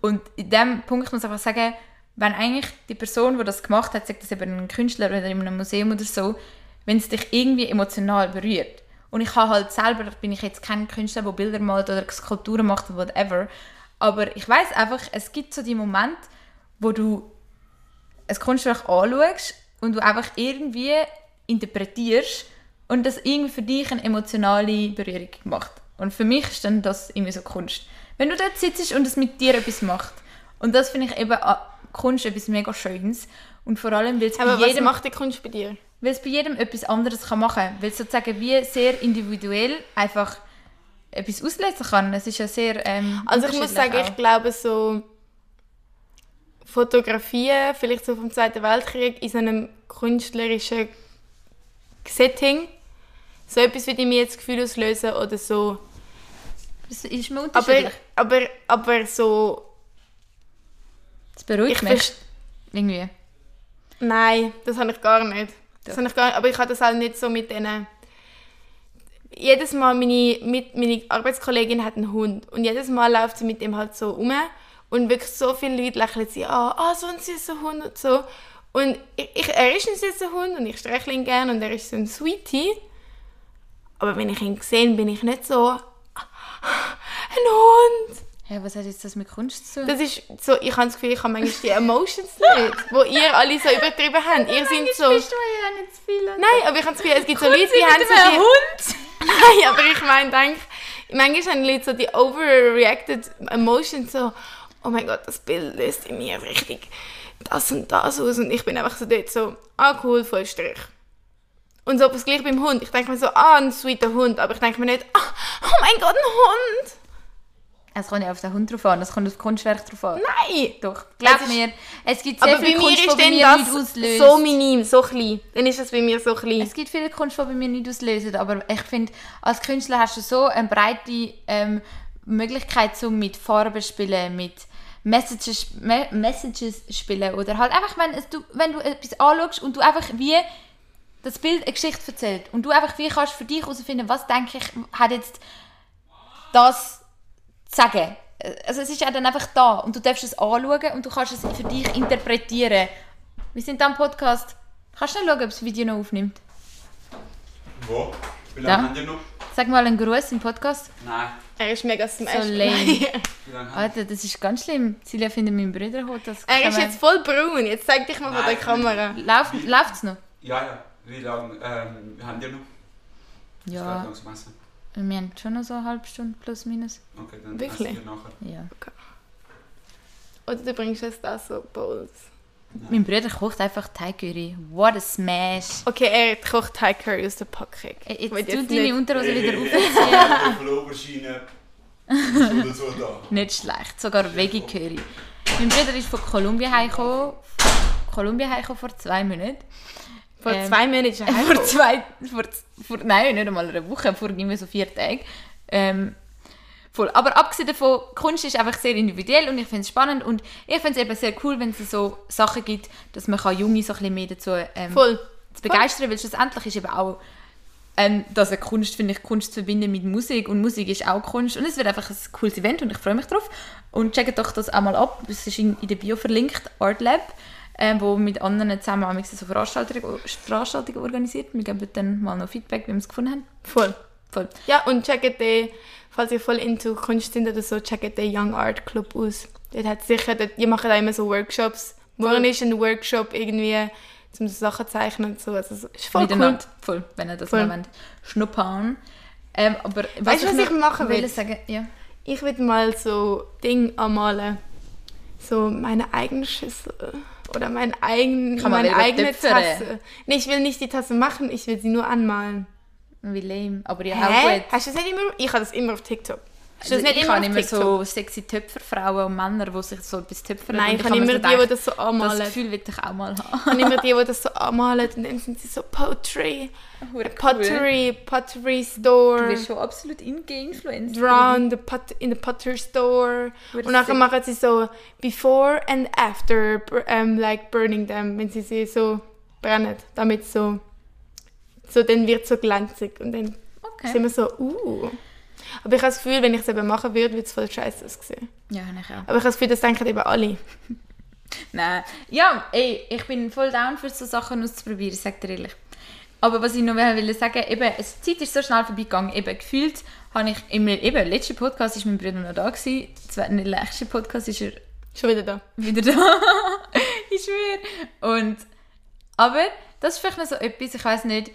Und in dem Punkt muss ich einfach sagen, wenn eigentlich die Person, die das gemacht hat, sagt das eben ein Künstler oder in einem Museum oder so, wenn es dich irgendwie emotional berührt. Und ich habe halt selber, bin ich jetzt kein Künstler, der Bilder malt oder Skulpturen macht oder whatever, aber ich weiß einfach, es gibt so die Momente, wo du ein Kunstwerk anschaust und du einfach irgendwie interpretierst und das irgendwie für dich eine emotionale Berührung macht. Und für mich ist dann das irgendwie so Kunst. Wenn du dort sitzt und es mit dir etwas macht. Und das finde ich eben an Kunst etwas mega Schönes. Und vor allem, weil es bei Aber was jedem macht die Kunst bei dir? Weil es bei jedem etwas anderes kann machen kann. Weil es sozusagen wie sehr individuell einfach etwas auslösen kann. Es ist ja sehr ähm, Also ich muss sagen, unterschiedlich ich glaube so Fotografien, vielleicht so vom Zweiten Weltkrieg, in so einem künstlerischen Setting, so etwas würde mir jetzt das Gefühl auslösen oder so. auch. Das ist mir Aber, unterschiedlich. aber, aber so, Das beruhigt ich mich. Irgendwie. nein, das habe ich gar nicht. Das ich gar aber ich habe das halt nicht so mit denen. Jedes Mal, meine, mit, meine Arbeitskollegin hat einen Hund und jedes Mal läuft sie mit dem halt so um und wirklich so viele Leute lächeln sie an, ah, so ein süßer Hund und so. Und ich, ich, er ist ein süßer Hund und ich streichle ihn gerne und er ist so ein Sweetie. Aber wenn ich ihn sehe, bin ich nicht so «Ah, ein Hund. Hey, was hat jetzt das mit Kunst zu tun? Das ist so, ich habe das Gefühl, ich habe manchmal die Emotions nicht, wo ihr alle so übertrieben habt. Ihr seid so... bist du ja nicht zu viel. Nein, aber ich habe das Gefühl, es gibt so Leute, die haben so die... Hund. Nein, aber ich meine, denk, manchmal haben Leute so die overreacted Emotions so, oh mein Gott, das Bild löst in mir richtig das und das aus und ich bin einfach so dort so, ah cool, voll Strich. Und so das gleiche beim Hund. Ich denke mir so, ah, ein sweeter Hund, aber ich denke mir nicht, ah, oh mein Gott, ein Hund. Es kommt ja auf den Hund drauf an, es kommt auf das Kunstwerk drauf an. Nein! Doch, glaub Es mir, es gibt sehr Aber bei viel mir Kunst, die ist bei mir nicht das auslöst. so minim, so klein. Dann ist das bei mir so klein. Es gibt viele Kunst, die bei mir nicht auslösen, aber ich finde, als Künstler hast du so eine breite ähm, Möglichkeit, so mit Farben spielen, mit Messages, Me Messages spielen oder halt einfach, wenn, es, du, wenn du etwas anschaust und du einfach wie das Bild eine Geschichte erzählt und du einfach wie kannst für dich herausfinden, was denke ich, hat jetzt das zu sagen. Also es ist ja dann einfach da und du darfst es anschauen und du kannst es für dich interpretieren. Wir sind da am Podcast. Kannst du nicht schauen, ob das Video noch aufnimmt? Wo? Wie Da. lange haben die noch? Sag mal einen Gruß im Podcast. Nein. Er ist mega smash. So lame. Wie lange haben Alter, das ist ganz schlimm. Silja findet meinen Bruder hot. Das er ist jetzt voll braun. Jetzt zeig dich mal vor der. Kamera. Läuft, läuft's noch? Ja, ja. Wie lange ähm, haben die noch? Das Ja, essen. Wir haben schon noch so eine halbe Stunde plus minus. Okay, dann Wirklich? wir nachher. Ja. Oder du bringst jetzt das so Bowls. Mein Bruder kocht einfach Thai Curry. What a smash. Okay, er kocht Thai Curry aus der Packung. Jetzt tu jetzt deine nicht- Unterhose wieder auf. Ja. Von der Oberschiene. Oder so da. Nicht schlecht. Sogar Veggie Curry. Mein Bruder ist von Kolumbien heimgekommen. Kolumbien heimgekommen vor zwei Monaten. Vor Ähm, zwei Monaten ist er vor heimgekommen. zwei, vor, vor, nein, nicht einmal eine Woche, vor irgendwie so vier Tagen. Ähm, voll. Aber abgesehen davon, Kunst ist einfach sehr individuell und ich finde es spannend und ich finde es eben sehr cool, wenn es so Sachen gibt, dass man kann Junge so ein bisschen mehr dazu ähm, Voll. zu begeistern, weil schlussendlich ist eben auch ähm, dass eine Kunst, finde ich, Kunst zu verbinden mit Musik und Musik ist auch Kunst und es wird einfach ein cooles Event und ich freue mich drauf und checkt doch das auch mal ab, es ist in, in der Bio verlinkt, Art Lab, ähm, wo mit anderen zusammen am so Veranstaltungen, Veranstaltungen organisiert, wir geben dann mal noch Feedback, wie wir es gefunden haben. Voll. Voll. Ja, und checkt den, falls ihr voll into Kunst sind oder so, checkt den Young Art Club aus. Dort hat sicher, dort, die machen da immer so Workshops. Morgen ist ein Workshop irgendwie, zum so Sachen zeichnen und so. Also, es ist voll cool. Voll, wenn ihr das Voll. mal wollt. Schnuppern. Ähm, aber Weißt du, was ich machen will? will sagen? Ja. Ich würde mal so Ding anmalen. So meine eigene Schüssel. Oder mein eigen, man meine eigene. Tasse. Nee, ich will nicht die Tasse machen, ich will sie nur anmalen. Wie lame. Aber ja, Hä? gut. Hast du das nicht immer? Ich habe das immer auf TikTok. Du Also das nicht ich immer habe immer so sexy Töpferfrauen und Männer, die sich so etwas töpfern. Nein, ich habe immer so die, die das so Das anmalen. Gefühl will ich auch mal haben. Ich habe immer die, die das so anmalen und dann sind sie so Poetry. Pottery, Pottery Du Store. wirst schon absolut in-game-influenced. Drown the pot in the Potter Store. Würde Und nachher sick. machen sie so Before and After, bur- ähm, like burning them, wenn sie sie so brennen, damit so, so dann wird so glänzig und dann Okay. sind wir so, uh. Aber ich habe das Gefühl, wenn ich es eben machen würde, würde es voll scheiße aussehen. Ja, habe ich auch. Aber ich habe das Gefühl, das denken eben alle. Nein. Ja, ey, ich bin voll down für so Sachen auszuprobieren, ich sag dir ehrlich. Aber was ich noch will sagen, eben, es- die Zeit ist so schnell vorbeigegangen. Eben, gefühlt habe ich, im eben, letzten Podcast war mein Bruder noch da, gewesen. Im nächsten Podcast ist er Schon wieder da. wieder da. ich schwöre. Und, aber das ist vielleicht noch so etwas, ich weiß nicht,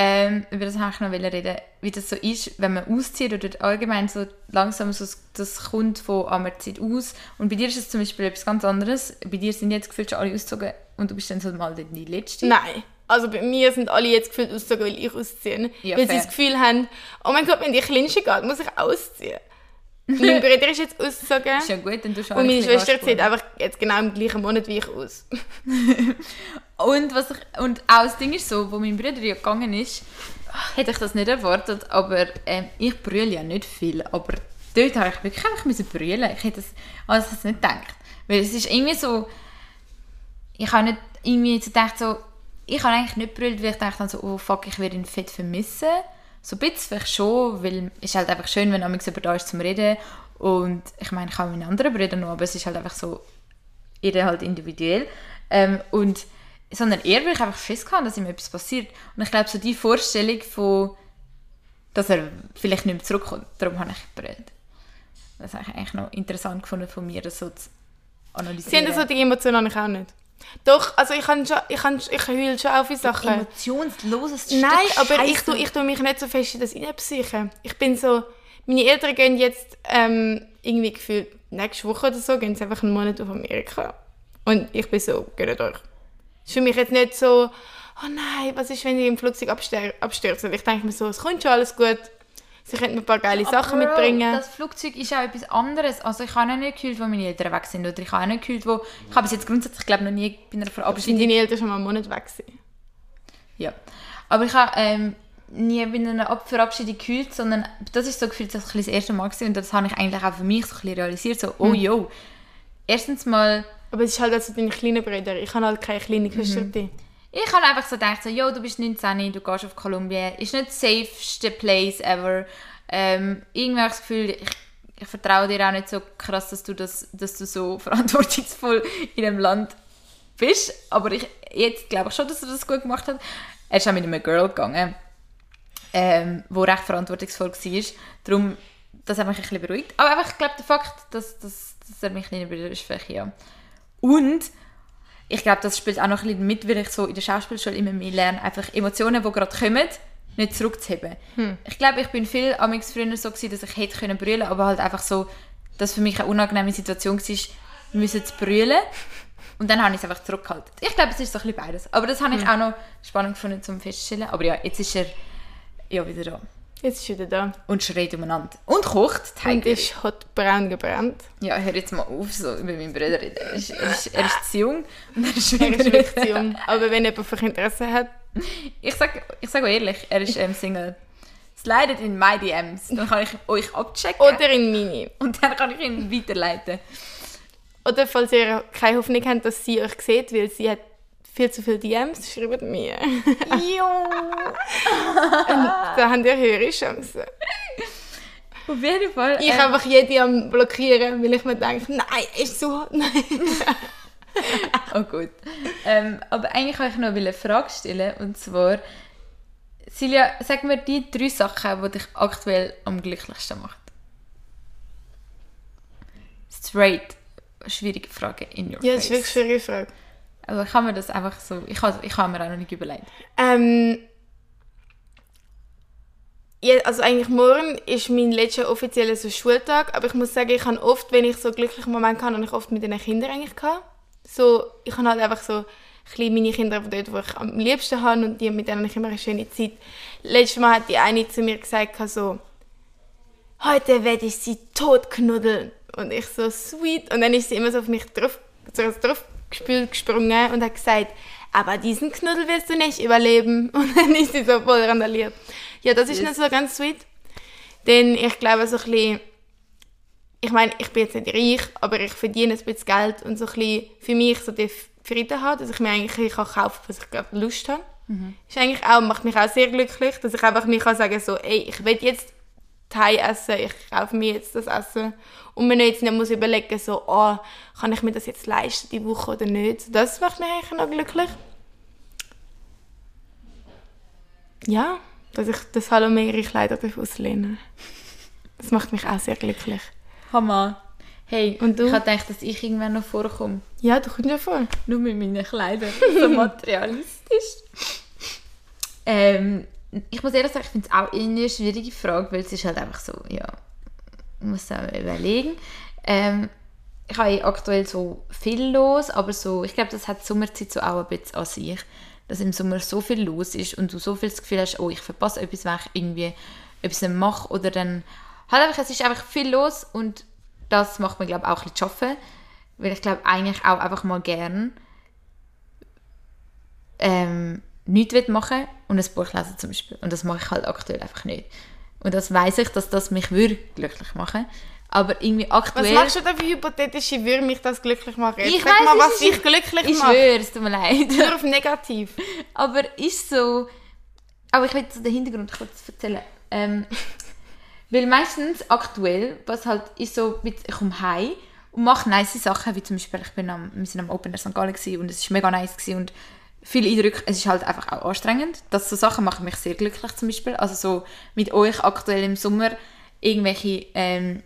ähm, über das habe ich noch reden, wie das so ist, wenn man auszieht oder allgemein so langsam so das- kommt von ah, man zieht aus. Und bei dir ist es zum Beispiel etwas ganz anderes. Bei dir sind jetzt gefühlt schon alle ausgezogen und du bist dann so mal die Letzte. Nein. Also bei mir sind alle jetzt gefühlt ausgezogen, weil ich ausziehe. Ja, weil sie fair. das Gefühl haben, oh mein Gott, wenn die Kleinste geht, muss ich ausziehen. mein Bruder ist jetzt ausgezogen. Ist ja gut, dann du schon Und meine Schwester zieht einfach jetzt genau im gleichen Monat wie ich aus. Und, was ich, und auch das Ding ist so, wo mein Bruder ja gegangen ist, hätte ich das nicht erwartet, aber ähm, ich brülle ja nicht viel, aber dort habe ich wirklich einfach müssen brüllen. Ich hätte das, also es nicht gedacht. Weil es ist irgendwie so, ich habe nicht irgendwie so gedacht, so, ich habe eigentlich nicht brüllt, weil ich dachte dann so, oh fuck, ich werde ihn fett vermissen. So ein bisschen vielleicht schon, weil es ist halt einfach schön, wenn jemand über da ist zum Reden. Und ich meine, ich habe meine anderen Brüder noch, aber es ist halt einfach so, jeder halt individuell. Ähm, und sondern eher, weil ich einfach Schiss hatte, dass ihm etwas passiert. Und ich glaube, so die Vorstellung von, dass er vielleicht nicht mehr zurückkommt, darum habe ich gebrüllt. Das habe ich eigentlich noch interessant gefunden von mir, das so zu analysieren. Sie haben so die Emotionen habe ich auch nicht. Doch, also ich kann schon, ich kann, ich heule schon auf Sachen. Emotionsloses Nein, Stück aber ich tue, ich tue mich nicht so fest in das reinpsychen. Ich bin so, meine Eltern gehen jetzt ähm, irgendwie gefühlt nächste Woche oder so, gehen sie einfach einen Monat auf Amerika. Und ich bin so, geht euch. Es ist für mich jetzt nicht so, oh nein, was ist, wenn die im Flugzeug abstürzen? Ich denke mir so, es kommt schon alles gut. Sie könnten mir ein paar geile Sachen Aber Bro, mitbringen. Das Flugzeug ist auch etwas anderes. Also ich habe auch nicht gefühlt, wo meine Eltern weg sind. Oder ich habe auch nicht gefühlt, wo... Ich habe bis jetzt grundsätzlich, glaube noch nie bei einer sind Verabschiedung... deine Eltern schon mal einen Monat weg gewesen? Ja. Aber ich habe ähm, nie bei einer Ab- Verabschiedung gefühlt, sondern das ist so gefühlt, ich bisschen das erste Mal war. Und das habe ich eigentlich auch für mich so ein bisschen realisiert. So, oh yo. Erstens mal... Aber es ist halt also deine kleinen Brüder. Ich habe halt keine kleine Geschwister. Ich habe einfach so gedacht, so, yo, du bist 19, du gehst auf Kolumbien, ist nicht das safeste place ever. Ähm, irgendwie habe ich das Gefühl, ich, ich vertraue dir auch nicht so krass, dass du, das, dass du so verantwortungsvoll in einem Land bist. Aber ich, jetzt glaube ich schon, dass er das gut gemacht hat. Er ist auch mit einem Girl gegangen, ähm, wo recht verantwortungsvoll war. Darum, das hat mich ein bisschen beruhigt. Aber einfach, ich glaube, der Fakt, dass, dass, dass er mich kleiner Bruder ist, vielleicht ja. Und ich glaube, das spielt auch noch ein bisschen mit, weil ich so in der Schauspielschule immer mehr lerne, einfach Emotionen, die gerade kommen, nicht zurückzuheben. Ich glaube, ich bin viel amix früher so gewesen, dass ich hätte können brüllen, aber halt einfach so, dass für mich eine unangenehme Situation war, müssen zu brüllen. Und dann habe ich es einfach zurückgehalten. Ich glaube, es ist so ein bisschen beides. Aber das habe ich auch noch spannend gefunden zum Feststellen. Aber ja, jetzt ist er ja wieder da. Jetzt ist er wieder da. Und schreit umeinander. Und kocht. Und ist hat braun gebrannt. Ja, hör jetzt mal auf, so über meinen Bruder reden. Er ist, er ist, er ist zu jung und er ist Er ist wirklich zu jung. Aber wenn jemand Interesse hat, Ich sag, ich sag euch ehrlich, er ist ähm, Single. Slidet in meine DMs, dann kann ich euch abchecken oder in Mini. und dann kann ich ihn weiterleiten. Oder falls ihr keine Hoffnung habt, dass sie euch sieht, weil sie hat viel zu viele DMs, schreibt mir. Jo! da habt ihr höhere Chancen. Auf jeden Fall. Ich ähm, einfach jede am blockieren, weil ich mir denke, nein, ist so nein. Oh gut. Ähm, aber eigentlich wollte ich noch eine Frage stellen und zwar, Silja, sag mir die drei Sachen, die dich aktuell am glücklichsten macht. Straight, schwierige Frage in your Ja, das ist face. wirklich eine schwierige Frage. Aber ich kann mir das einfach so, ich habe ich habe mir auch noch nicht überlegt. Ähm, ja, also eigentlich morgen ist mein letzter offizieller so Schultag, aber ich muss sagen, ich habe oft, wenn ich so glückliche Momente habe, habe ich oft mit den Kindern eigentlich gehabt. So, ich habe halt einfach so kleine meine Kinder von dort, wo ich am liebsten habe und die, mit denen habe ich immer eine schöne Zeit. Letztes Mal hat die eine zu mir gesagt, so, heute werde ich sie tot knuddeln. Und ich so, sweet. Und dann ist sie immer so auf mich drauf, so drauf gesprungen und hat gesagt, aber diesen Knuddel wirst du nicht überleben. Und dann ist sie so voll randaliert. Ja, das ist Yes. nicht so ganz sweet. Denn ich glaube so ein bisschen, ich meine, ich bin jetzt nicht reich, aber ich verdiene ein bisschen Geld und so ein bisschen für mich so die Frieden habe, dass ich mir eigentlich kann kaufen was ich gerade Lust habe. Ist eigentlich auch, macht mich auch sehr glücklich, dass ich einfach mir kann sagen so, ey, ich will jetzt Thai essen, ich kaufe mir jetzt das Essen und mir jetzt nicht muss überlegen so, oh, kann ich mir das jetzt leisten die Woche oder nicht. Das macht mich eigentlich noch glücklich. Ja, dass ich das Halomere Kleider darf auslehnen. Das macht mich auch sehr glücklich. Hammer. Hey, Und du? ich habe gedacht, dass ich irgendwann noch vorkomme. Ja, du kommst ja vor. Nur mit meinen Kleidern. So materialistisch. ähm, ich muss ehrlich sagen, ich finde es auch eine schwierige Frage, weil es ist halt einfach so, ja, man muss auch überlegen. Ähm, ich habe eh aktuell so viel los, aber so, ich glaube, das hat die Sommerzeit so auch ein bisschen an sich, dass im Sommer so viel los ist und du so viel das Gefühl hast, oh, ich verpasse etwas, wenn ich irgendwie etwas nicht mache oder dann, halt einfach, es ist einfach viel los und das macht mir, glaube ich, auch ein bisschen zu arbeiten, weil ich glaube eigentlich auch einfach mal gern ähm, nichts will machen und ein Buch lesen zum Beispiel. Und das mache ich halt aktuell einfach nicht. Und das weiß ich, dass das mich würde glücklich machen. Aber irgendwie Was aktuell... machst du da für hypothetische, würde mich das glücklich machen? Jetzt Ich weiss, mal, was dich glücklich Ich macht. schwöre, es tut mir leid. Nur auf negativ. Aber ist so. Aber ich will so den Hintergrund kurz erzählen. Ähm, weil meistens aktuell, was halt ist so, ich komme heim und mache nice Sachen, wie zum Beispiel, ich bin am, wir sind am Open Air St. Gallen und es war mega nice gewesen und viele Eindrücke. Es ist halt einfach auch anstrengend. Das so Sachen machen mich sehr glücklich zum Beispiel. Also so mit euch aktuell im Sommer irgendwelche ähm,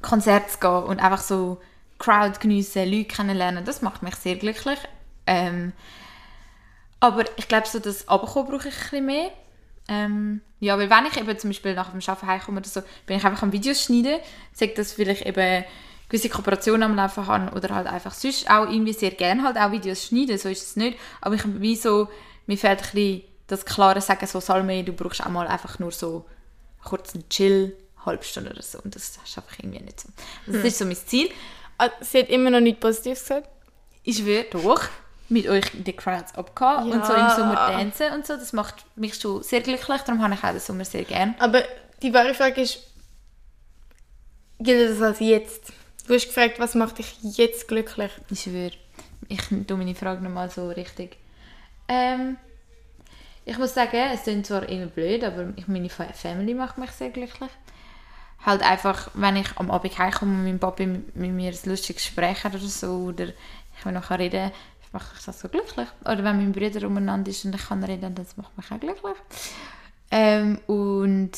Konzerte gehen und einfach so Crowd geniessen, Leute kennenlernen, das macht mich sehr glücklich. Ähm, aber ich glaube, so das Abkommen brauche ich ein mehr. Ähm, ja, weil wenn ich eben zum Beispiel nach dem Arbeiten heimkomme oder so, bin ich einfach am Videos schneiden, sage dass vielleicht eben gewisse Kooperationen am Laufen habe oder halt einfach sonst auch irgendwie sehr gerne halt auch Videos schneiden, so ist es nicht. Aber ich wie so, mir fehlt ein bisschen das klare Sagen, so Salme, du brauchst auch mal einfach nur so kurz einen Chill, halbe Stunde oder so. Und das ist einfach irgendwie nicht so. Das Hm. ist so mein Ziel. Ah, Sie hat immer noch nichts Positives gesagt. Ich will doch mit euch in die Crowds abgehen Ja. und so im Sommer tanzen und so. Das macht mich schon sehr glücklich, darum habe ich auch den Sommer sehr gern. Aber die wahre Frage ist, gilt das als jetzt? Du hast gefragt, was macht dich jetzt glücklich? Ich schwöre, ich tue meine Frage nochmal so richtig. Ähm, ich muss sagen, es klingt zwar immer blöd, aber ich, meine Fa- Family macht mich sehr glücklich. Halt einfach, wenn ich am Abend heimkomme und mein Papi mit mir ein lustiges Gespräch oder so, oder ich will nachher reden, macht mich das so glücklich. Oder wenn mein Bruder umeinander ist und ich kann reden, das macht mich auch glücklich. Ähm, und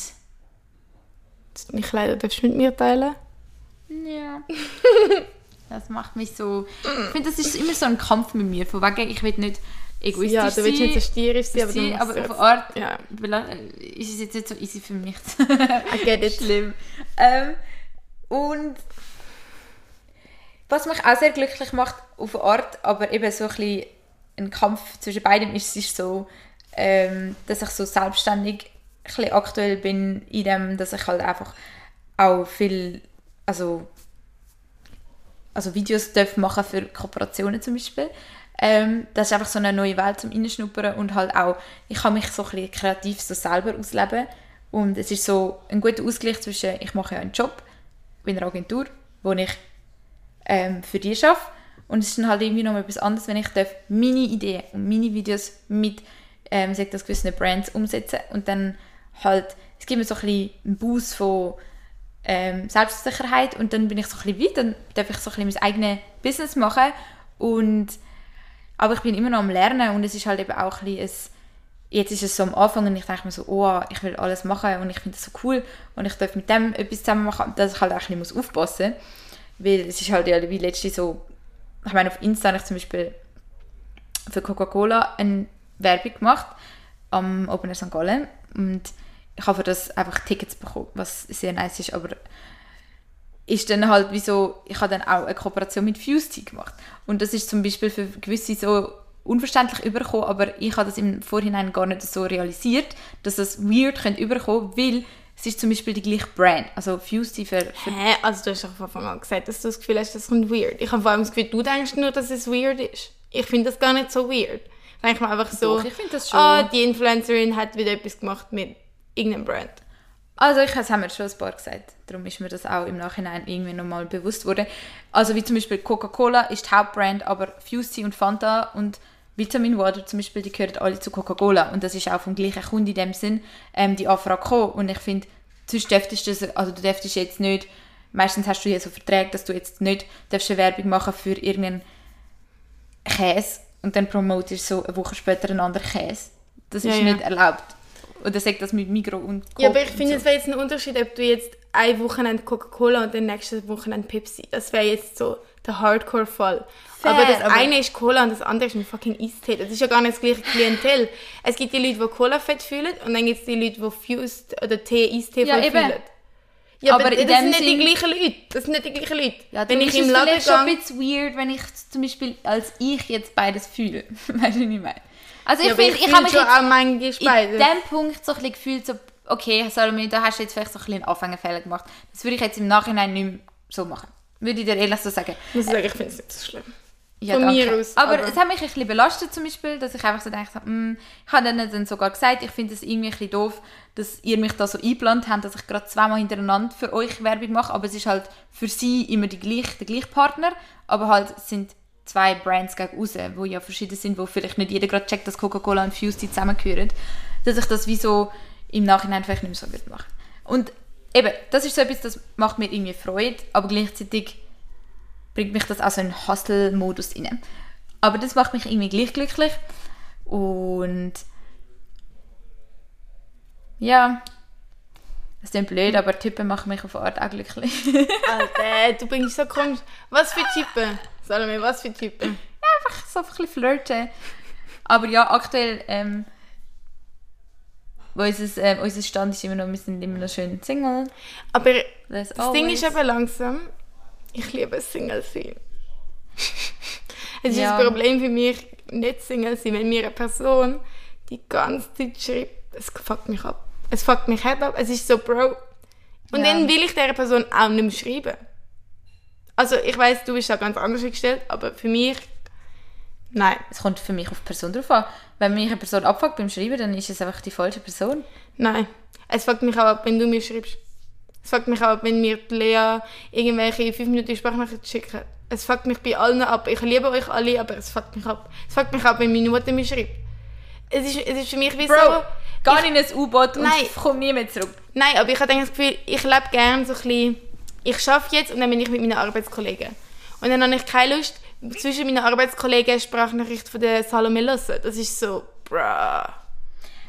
Deine Kleider darfst du mit mir teilen. Ja. das macht mich so. Ich finde, das ist immer so ein Kampf mit mir. Von wegen, ich will nicht egoistisch Ja, du willst sein. nicht so stierisch sein, aber, du sein, musst aber auf Art Ja, bela- ist es jetzt nicht so easy für mich. I get it. Schlimm. Ähm, und was mich auch sehr glücklich macht, auf eine Art, aber eben so ein bisschen ein Kampf zwischen beidem ist, ist so, ähm, dass ich so selbstständig ein aktuell bin in dem, dass ich halt einfach auch viel, also, also Videos darf machen für Kooperationen zum Beispiel. Ähm, das ist einfach so eine neue Welt zum Reinschnuppern und halt auch, ich kann mich so ein bisschen kreativ so selber ausleben und es ist so ein guter Ausgleich zwischen, ich mache ja einen Job bei einer Agentur, wo ich ähm, für die arbeite und es ist dann halt irgendwie noch etwas anderes, wenn ich darf meine Ideen und meine Videos mit ähm, das gewissen Brands umsetzen und dann halt, es gibt mir so ein bisschen einen Boost von ähm, Selbstsicherheit und dann bin ich so ein bisschen weit, dann darf ich so ein bisschen mein eigenes Business machen und aber ich bin immer noch am Lernen und es ist halt eben auch ein bisschen ein, jetzt ist es so am Anfang und ich denke mir so, oh, ich will alles machen und ich finde das so cool und ich darf mit dem etwas zusammen machen, dass ich halt auch ein bisschen aufpassen muss, weil es ist halt ja wie letztens so, ich meine auf Insta habe ich zum Beispiel für Coca-Cola eine Werbung gemacht am Open Air St. Gallen und ich habe für das einfach Tickets bekommen, was sehr nice ist, aber ist dann halt wie so, ich habe dann auch eine Kooperation mit Fusty gemacht und das ist zum Beispiel für gewisse so unverständlich überkommen, aber ich habe das im Vorhinein gar nicht so realisiert, dass das weird könnte überkommen, weil es ist zum Beispiel die gleiche Brand, also Fusty für, für Hä? Also du hast doch von Anfang an gesagt, dass du das Gefühl hast, das kommt weird. Ich habe vor allem das Gefühl, du denkst nur, dass es weird ist. Ich finde das gar nicht so weird. Ich denke mir einfach so, Doch, ich finde das schon. ah, die Influencerin hat wieder etwas gemacht mit irgendeinem Brand. Also ich das haben wir schon ein paar gesagt. Darum ist mir das auch im Nachhinein irgendwie nochmal bewusst worden. Also wie zum Beispiel Coca-Cola ist die Hauptbrand, aber Fusty und Fanta und Vitamin Water zum Beispiel, die gehören alle zu Coca-Cola. Und das ist auch vom gleichen Kunden in dem Sinn, ähm, die Anfrage gekommen. Und ich finde, sonst dürftest du das, also du dürftest jetzt nicht, meistens hast du ja so Verträge, dass du jetzt nicht darfst eine Werbung machen für irgendeinen Käse und dann promotest du so eine Woche später einen anderen Käse. Das Ja, ist ja. nicht erlaubt. Oder sagt das mit Migro und Coop Ja, aber ich finde, so. es wäre jetzt ein Unterschied, ob du jetzt ein Wochenende Coca-Cola und dann nächstes Wochenende Pepsi. Das wäre jetzt so der Hardcore-Fall. Aber das aber- eine ist Cola und das andere ist ein fucking Eistee. Das ist ja gar nicht das gleiche Klientel. Es gibt die Leute, die Cola fett fühlen und dann gibt es die Leute, die Fused oder Tee, Eistee Ja, fühlen. Ja, aber, Aber das sind nicht die gleichen Leute. Das sind nicht die gleichen Leute. Ja, Wenn ich ist im es Laden vielleicht schon ein gehe... bisschen weird, wenn ich zum Beispiel als ich jetzt beides fühle. weißt du, was ich meine? Also ich Ja, finde, ich, ich, habe mich jetzt manchmal in beides. dem Punkt so ein bisschen gefühlt, so, okay, Salome, da hast du jetzt vielleicht so ein bisschen Anfängerfehler gemacht. Das würde ich jetzt im Nachhinein nicht mehr so machen. Würde ich dir ehrlich so sagen. Ich muss sagen, ich finde es nicht so schlimm. Ja, Von danke. mir aus, Aber, aber- es hat mich ein bisschen belastet zum Beispiel, dass ich einfach so denke, mm, ich habe dann, dann sogar gesagt, ich finde es irgendwie ein bisschen doof, dass ihr mich da so eingeplant habt, dass ich gerade zweimal hintereinander für euch Werbung mache, aber es ist halt für sie immer die gleich, der gleiche Partner, aber halt sind zwei Brands gegen raus, wo ja verschieden sind, wo vielleicht nicht jeder gerade checkt, dass Coca-Cola und Fusty zusammengehören, dass ich das wie so im Nachhinein vielleicht nicht mehr so würde machen. Und eben, das ist so etwas, das macht mir irgendwie Freude, aber gleichzeitig bringt mich das auch so in Hustle-Modus rein. Aber das macht mich irgendwie gleich glücklich. Und ja, das ist blöd, aber Typen machen mich auf Art auch glücklich. Alter, du bringst so komisch. Was für Typen? Salome, was für Typen? einfach so ein bisschen flirten. Aber ja, aktuell, ähm, unser, ähm, unser Stand ist immer noch, wir sind immer noch schön Single. Aber Das, das Ding ist eben langsam, ich liebe Single sein. es ist Ja. ein Problem für mich, nicht Single sein, wenn mir eine Person die ganze Zeit schreibt, es fuckt mich ab. Es fuckt mich hart ab. Es ist so, Bro. Und Ja. dann will ich dieser Person auch nicht mehr schreiben. Also ich weiß, du bist da ganz anders gestellt, aber für mich, nein. Es kommt für mich auf die Person drauf an. Wenn mich eine Person abfuckt beim Schreiben, dann ist es einfach die falsche Person. Nein. Es fuckt mich auch ab, wenn du mir schreibst. Es fuckt mich auch ab, wenn mir die Lea irgendwelche 5 Minuten Sprachnachrichten schickt. Es fuckt mich bei allen ab. Ich liebe euch alle, aber es fuckt mich ab. Es fuckt mich ab, wenn meine Mutter mir schreibt. Es ist, es ist für mich wie Bro, so... geh in ein U-Boot und komm nie mehr zurück. Nein, aber ich habe das Gefühl, ich lebe gerne so ein bisschen... Ich schaffe jetzt und dann bin ich mit meinen Arbeitskollegen. Und dann habe ich keine Lust, zwischen meinen Arbeitskollegen eine Sprachnachricht von der Salome hören. Das ist so... Bruh.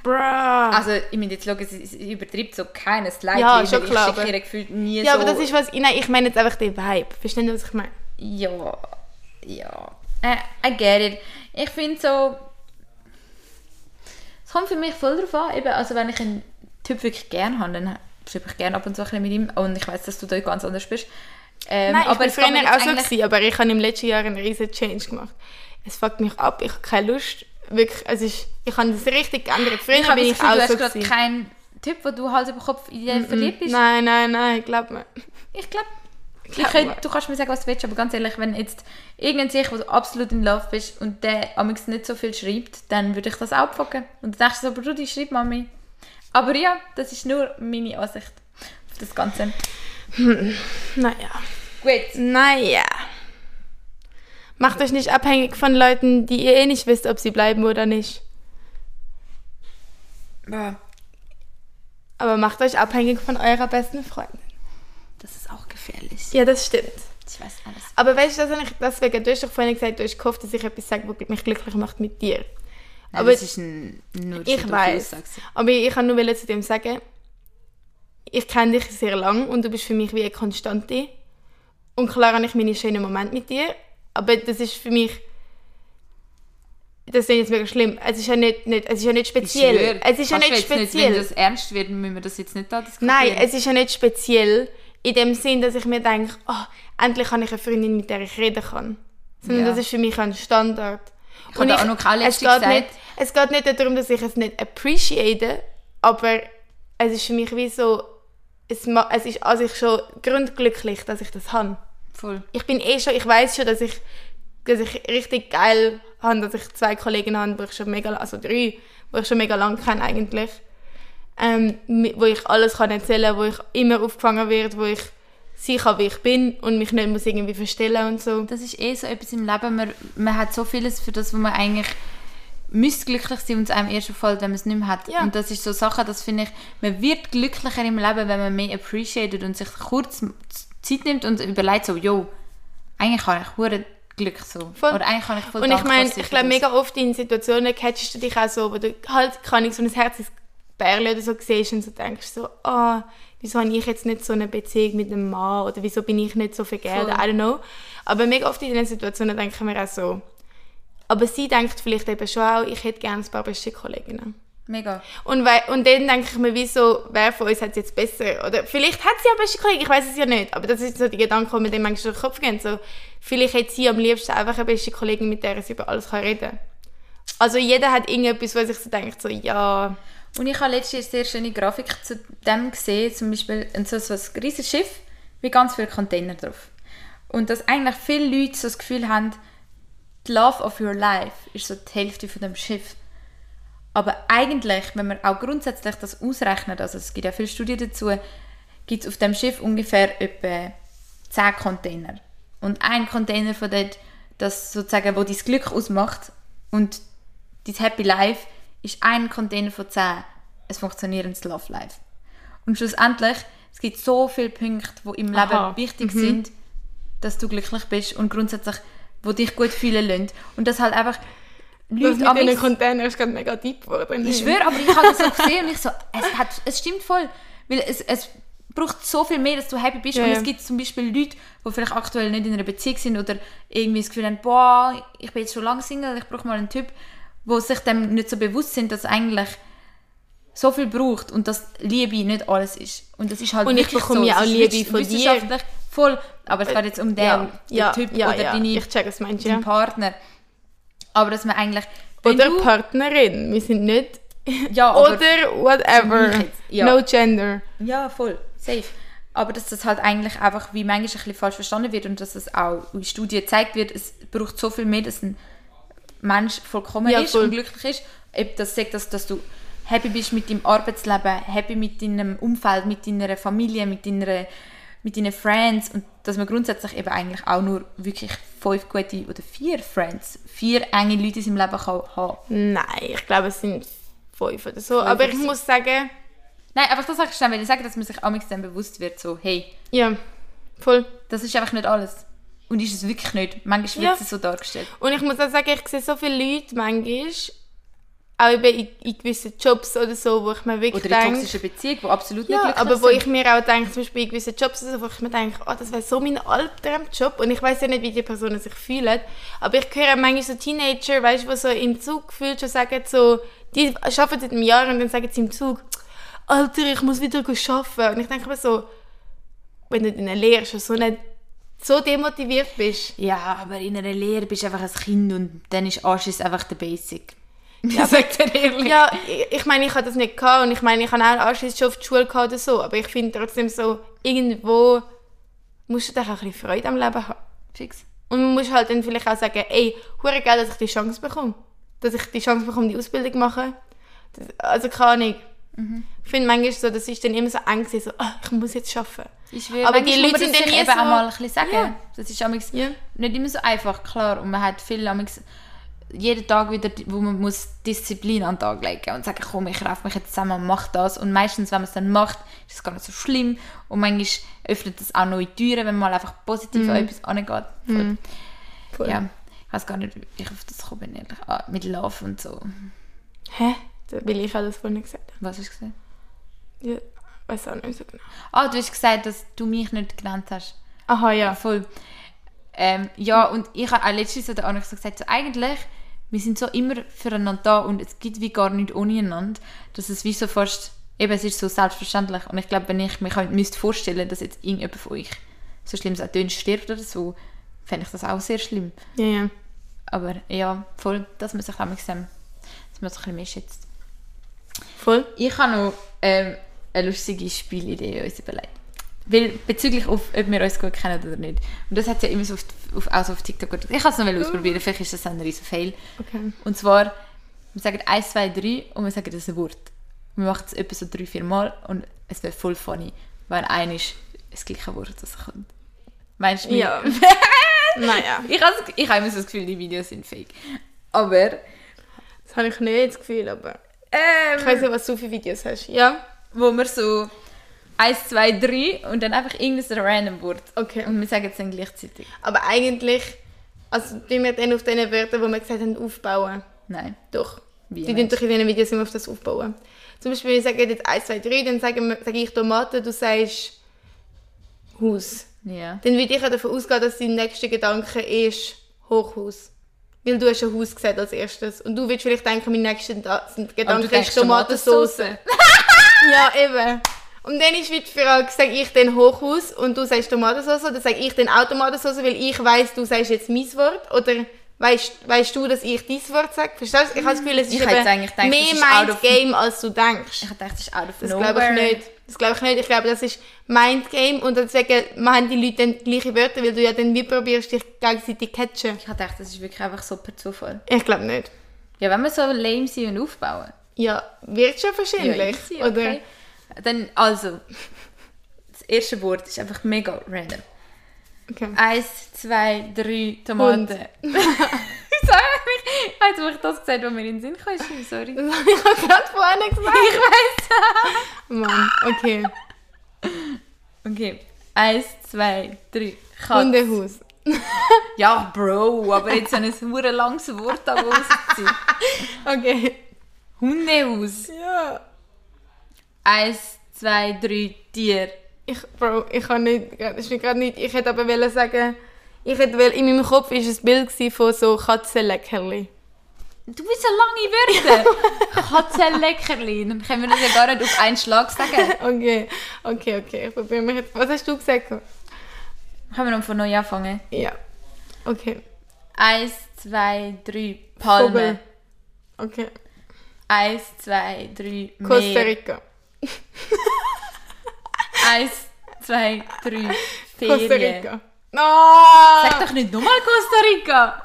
Bruh. Also, ich meine, jetzt schauen, sie, sie übertreibt so keines Leid. Ja, schon ich klar, schicke aber- ihr gefühlt nie ja, so... aber das ist was... Nein, ich meine jetzt einfach den Vibe. Verstehen Sie, was ich meine? Ja, ja. Äh, I get it. Ich finde so... Es kommt für mich voll drauf an, eben, also wenn ich einen Typ wirklich gerne habe, dann schreibe ich gerne ab und zu ein bisschen mit ihm und ich weiß, dass du da ganz anders bist. Ähm, Nein, ich aber geht mir früher auch so gewesen, aber ich habe im letzten Jahr einen riesen Change gemacht. Es fuckt mich ab, ich habe keine Lust. Wirklich, es ist, ich habe das richtig geändert. Früher Ich habe bin ich Gefühl, du auch hast so gerade keinen Typ, wo du Hals über Kopf in dir verliebt bist. Nein, nein, nein, glaub mir. Ich glaube, Glaub du kannst mir sagen, was du willst, aber ganz ehrlich, wenn jetzt irgendein sich, wo du absolut in Love bist und der amigs nicht so viel schreibt, dann würde ich das auch abfucken. Und dann denkst du so, Brudi, schreib Mami. Aber ja, das ist nur meine Ansicht auf das Ganze. Naja. Gut. Naja. Macht euch nicht abhängig von Leuten, die ihr eh nicht wisst, ob sie bleiben oder nicht. Aber macht euch abhängig von eurer besten Freundin. Das ist auch gefährlich. Ja, das stimmt. Ich weiß alles. Aber weißt du, das habe ich deswegen, du hast doch vorhin gesagt, du hast gehofft, dass ich etwas sage, was mich glücklich macht mit dir. Aber das ist ein, nur Ich weiß. Aber ich kann nur zu dem sagen, ich kenne dich sehr lang und du bist für mich wie eine Konstante. Und klar habe ich meine schönen Momente mit dir, aber das ist für mich, das ist jetzt mega schlimm. Es ist ja nicht, nicht, es ist ja nicht speziell. schwöre, es ist ja nicht speziell. wenn das ernst wird, müssen wir das jetzt nicht da diskutieren. Nein, es ist ja nicht speziell in dem Sinn, dass ich mir denke, oh, endlich habe ich eine Freundin, mit der ich reden kann. Sondern Ja. das ist für mich ein Standard. Ich habe auch noch keine es geht, nicht, es geht nicht darum, dass ich es nicht appreciate, aber es ist für mich wie so, es, es ist an sich schon grundglücklich, dass ich das habe. Voll. Ich bin eh schon, ich weiß schon, dass ich, dass ich richtig geil habe, dass ich zwei Kollegen habe, wo ich schon mega, also drei, wo ich schon mega lange kenne eigentlich. Ähm, wo ich alles kann erzählen, wo ich immer aufgefangen werde, wo ich sein kann, wie ich bin und mich nicht muss irgendwie verstellen und so. Das ist eh so etwas im Leben. Man, man hat so vieles, für das wo man eigentlich müsste glücklich sein und es einem erst auffällt, wenn man es nicht mehr hat. Ja. Und das ist so Sache, das finde ich, man wird glücklicher im Leben, wenn man mehr appreciated und sich kurz Zeit nimmt und überlegt so, yo, eigentlich habe ich hure Glück so. Voll. Oder eigentlich habe ich voll Und ich meine, ich glaube, mega oft in Situationen catchst du dich auch so, wo du halt, kann ich so ein herzliches Bärli oder so siehst und so denkst so, ah, wieso habe ich jetzt nicht so eine Beziehung mit einem Mann oder wieso bin ich nicht so vergeben, Voll. I don't know. Aber mega oft in diesen Situationen denke ich mir auch so, aber sie denkt vielleicht eben schon auch, ich hätte gerne ein paar beste Kolleginnen. Mega. Und, wei- und dann denke ich mir, wieso, wer von uns hat es jetzt besser? Oder vielleicht hat sie ja beste Kollegen, ich weiß es ja nicht. Aber das ist so die Gedanken, die mir dann manchmal durch den Kopf gehen. So, vielleicht hat sie am liebsten einfach eine beste Kollegin, mit der sie über alles kann reden kann. Also jeder hat irgendetwas, wo sich so denkt, so, ja, Und ich habe letztens eine sehr schöne Grafik zu dem gesehen, zum Beispiel ein so, ein riesiges Schiff mit ganz vielen Container drauf. Und dass eigentlich viele Leute so das Gefühl haben, die Love of your life ist so die Hälfte von dem Schiff. Aber eigentlich, wenn man auch grundsätzlich das ausrechnet, also es gibt ja viele Studien dazu, gibt es auf dem Schiff ungefähr etwa 10 Container. Und ein Container von dort, das sozusagen, wo dein Glück ausmacht und dein Happy Life, ist ein Container von 10 ein funktionierendes Love Life. Und schlussendlich, es gibt so viele Punkte, die im Aha. Leben wichtig sind, dass du glücklich bist und grundsätzlich, die dich gut fühlen lassen. Und das halt einfach Das Leute mit am den Containern ist gerade mega deep geworden. ich schwöre, aber ich habe das so gesehen und ich so, es, hat, es stimmt voll. Weil es, es braucht so viel mehr, dass du happy bist. Ja, und es gibt zum Beispiel Leute, die vielleicht aktuell nicht in einer Beziehung sind oder irgendwie das Gefühl haben, boah, ich bin jetzt schon lange Single, ich brauche mal einen Typ, wo sich dem nicht so bewusst sind, dass eigentlich so viel braucht und dass Liebe nicht alles ist. Und das ist halt Und ich bekomme so. ja auch Liebe von dir. Voll. Aber es geht jetzt um den, ja, den ja, Typ ja, oder ja. deine, Ich check, was meinst du, deinen ja. Partner. Aber dass man eigentlich... Oder du- Partnerin. Wir sind nicht... ja, Oder whatever. Jetzt, ja. No gender. Ja, voll, safe. Aber dass das halt eigentlich einfach wie manchmal ein bisschen falsch verstanden wird und dass es auch in Studien gezeigt wird, es braucht so viel mehr, dass ein Mensch vollkommen Ja, ist voll. und glücklich ist. Ob das sagt, dass, dass du happy bist mit deinem Arbeitsleben, happy mit deinem Umfeld, mit deiner Familie, mit deiner mit deinen Friends und dass man grundsätzlich eben eigentlich auch nur wirklich fünf gute oder vier Friends, vier enge Leute in seinem Leben kann haben. Nein, ich glaube, es sind fünf oder so. Aber ich so. muss sagen, Nein, einfach das wollte ich schnell sagen, dass man sich amigs dann bewusst wird, so, hey, ja, voll. Das ist einfach nicht alles. Und ist es wirklich nicht. Manchmal Ja. wird es so dargestellt. Und ich muss auch sagen, ich sehe so viele Leute manchmal, auch eben in, in gewissen Jobs oder so, wo ich mir wirklich Oder in denke... toxischen Beziehungen, die absolut nicht Ja, glücklich aber wo sind. ich mir auch denke, zum Beispiel in gewissen Jobs, oder so, wo ich mir denke, oh, das wäre so mein Albtraumjob und ich weiß ja nicht, wie die Personen sich fühlen, aber ich höre manchmal so Teenager, weißt du, die so im Zug gefühlt schon sagen, so, die arbeiten seit einem Jahr und dann sagen sie im Zug, Alter, ich muss wieder arbeiten. Und ich denke mir so, wenn du in der Lehre schon so nicht so demotiviert bist, Ja, aber in einer Lehre bist du einfach ein Kind und dann ist Anschiss einfach der Basic. Ja, sagt er ehrlich. Ja, ich, ich meine, ich hatte das nicht gehabt und ich meine, ich habe auch anschließend schon auf die Schule gehabt oder so, aber ich finde trotzdem so, irgendwo musst du doch auch ein bisschen Freude am Leben haben. Fix. Und man muss halt dann vielleicht auch sagen, ey, hure geil, dass ich die Chance bekomme. Dass ich die Chance bekomme, die Ausbildung zu machen. Das, also keine Ahnung. Mhm. Ich finde manchmal so, das ist dann immer so eng so, ah, ich muss jetzt arbeiten. Ich schwöre, Aber die Leute sind dann nie eben so- auch mal ein bisschen sagen. Ja. Das ist Ja. nicht immer so einfach, klar. Und man hat viel amigs jeden Tag wieder, wo man muss Disziplin an den Tag legen und sagen, komm, ich raff mich jetzt zusammen und mach das. Und meistens, wenn man es dann macht, ist es gar nicht so schlimm. Und manchmal öffnet das auch neue Türen, wenn man mal einfach positiv an etwas angeht. Voll. Ja, ich weiß gar nicht, wie ich auf das bin, ehrlich. Ah, mit Love und so. Hä? Will ich alles vorhin gesagt. Was hast du gesagt? Ja, weiß auch nicht so genau. Ah, du hast gesagt, dass du mich nicht genannt hast. Aha, ja. Voll. Ähm, ja, und ich habe auch letztens oder auch so gesagt, so eigentlich, wir sind so immer füreinander da und es gibt wie gar nicht ohne einander, dass es wie so fast, eben es ist so selbstverständlich und ich glaube, wenn ich mich halt müsste vorstellen, dass jetzt irgendjemand von euch so schlimm es tönt, stirbt oder so, fände ich das auch sehr schlimm. Ja, ja. Aber ja, voll, dass man sich auch dass man sich ein bisschen mehr schätzt. Voll. Ich habe noch ähm, eine lustige Spielidee uns überlegt. Weil bezüglich auf, ob wir uns gut kennen oder nicht. Und das hat ja immer so auf, auf, auch so auf TikTok gut. Ich kann es noch mal ausprobieren, vielleicht ist das ein riesen Fail. Okay. Und zwar, wir sagen 1, 2, 3 und wir sagen das Wort. Wir machen es etwa so drei, vier Mal und es wäre voll funny, wenn ein ist das gleiche Wort, das kommt. Meinst du? Ja. naja. Ich habe ich habe immer so das Gefühl, die Videos sind fake. Aber, Das habe ich nicht das Gefühl, aber... ähm, Ich weiß nicht, was du für Videos hast. Ja? wo wir so 1, 2, 3 und dann einfach irgendein random Wort. Okay. Und wir sagen es dann gleichzeitig. Aber eigentlich, also tun wir dann auf den Wörtern, die wir gesagt haben, aufbauen. Nein. Doch. Wie die tun doch in diesen Videos immer auf das aufbauen. Zum Beispiel, wir sagen jetzt 1, 2, 3, dann sage, sage ich Tomate, du sagst Haus. Ja. Dann würde ich davon ausgehen, dass dein nächster Gedanke ist Hochhaus. Weil du hast ein Haus gesagt als erstes. Und du würdest vielleicht denken, mein nächster Da- Gedanke ist Tomatensauce. ja, eben. Und dann ist wieder die Frage, sage ich dann Hochhaus und du sagst Tomatensauce oder sage ich dann auch Tomatensauce, weil ich weiss, du sagst jetzt mein Wort oder weißt, weißt du, dass ich dein Wort sage? Verstehst du? Ich habe das Gefühl, es ist Ich eben gedacht, mehr das Mind of- Game, als du denkst. Ich dachte, das ist out of Das nowhere. glaube ich nicht. Das glaube ich nicht. Ich glaube, das ist Mind Game und deswegen machen die Leute dann gleiche Wörter, weil du ja dann wie probierst, dich gegenseitig zu catchen. Ich dachte, das ist wirklich einfach so per Zufall. Ich glaube nicht. Ja, wenn wir so lame sind und aufbauen. Ja, wird schon wahrscheinlich. easy, Oder? okay. Dann, also, das erste Wort ist einfach mega random. Okay. Eins, zwei, drei Tomaten. Ich, jetzt habe ich das gesagt, was mir in den Sinn kam? Sorry. Das habe ich auch gerade vorhin gesagt. Ich weiß. Mann, okay. Okay. Eins, zwei, drei. Katz. Hundehaus. Ja, Bro, aber jetzt so ein hure langes Wort da rausziehen. Okay. Hundehaus. Ja. Eins, zwei, drei, Tier. Ich, Bro, ich kann nicht, ist mir gerade nicht, ich hätte aber wollen sagen, ich hätte will, in meinem Kopf war ein Bild von so Katzenleckerli. Du bist so lange Wörter. Katzenleckerli. Dann können wir das ja gar nicht auf einen Schlag sagen. Okay, okay, okay, ich probiere mich jetzt. Was hast du gesagt? Können wir noch von neu anfangen? Ja. Okay. Eins, zwei, drei, Palme. Vogel. Okay. Eins, zwei, drei, Costa Meer. Rica. Eins, zwei, drei, Costa Ferien. Rica. No! Sag doch nicht nochmal Costa Rica.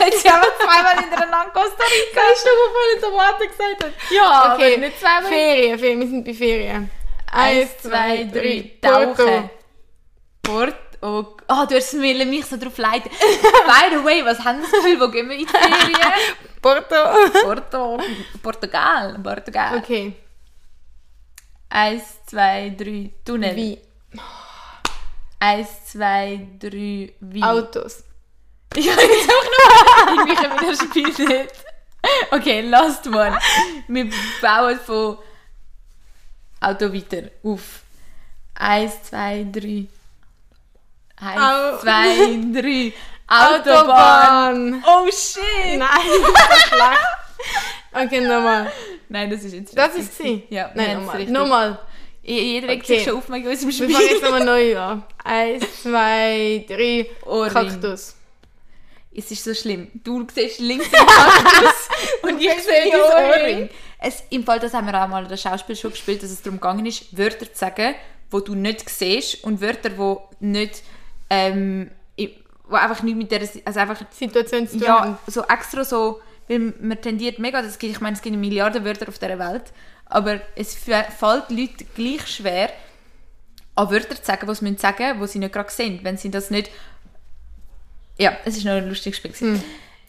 Jetzt haben wir zweimal hintereinander Costa Rica. Weißt du, wovon ich Tomate gesagt habe? Ja, Okay, aber nicht zweimal. Ferien, Ferien, wir sind bei Ferien. Eins, zwei, drei, tauchen. Port, oh, oh, du hast mich so drauf leiten. By the way, was haben das Gefühl, wo gehen wir in die Ferien? Porto. Porto, Portugal, Portugal. Okay. Eins, zwei, drei, Tunnel. Wie? Eins, zwei, drei, wie. Autos. Ich habe jetzt auch noch. Können wir das Spiel nicht. Okay, last one. Wir bauen von Auto weiter auf. Eins, zwei, drei. Eins, Au. zwei, drei. Autobahn. Autobahn. Oh shit! Nein, das ist schlecht. Okay, nochmal. Nein, das ist jetzt Das ist sie? Ja, Nein, nochmal. Nochmal. Jeder regt Okay. sich schon auf wegen unserem Wir Spiel. fangen jetzt nochmal neu an. Eins, zwei, drei. Ohrring. Kaktus. Es ist so schlimm. Du siehst links den Kaktus und ich sehe das Ohrring. Ohrring. Es, Im Fall, das haben wir auch mal in der Schauspielschule gespielt, dass es darum gegangen ist, Wörter zu sagen, die du nicht siehst und Wörter, die nicht, ähm, wo einfach nicht mit der, also einfach, Situation zu tun. ja, so extra so, weil man tendiert mega, das gibt, ich meine, es gibt Milliarden Wörter auf dieser Welt, aber es fällt Leuten gleich schwer, an Wörter zu sagen, was sie müssen sagen, die sie nicht gerade sehen, wenn sie das nicht, ja, es ist noch ein lustiges Spiel. gewesen.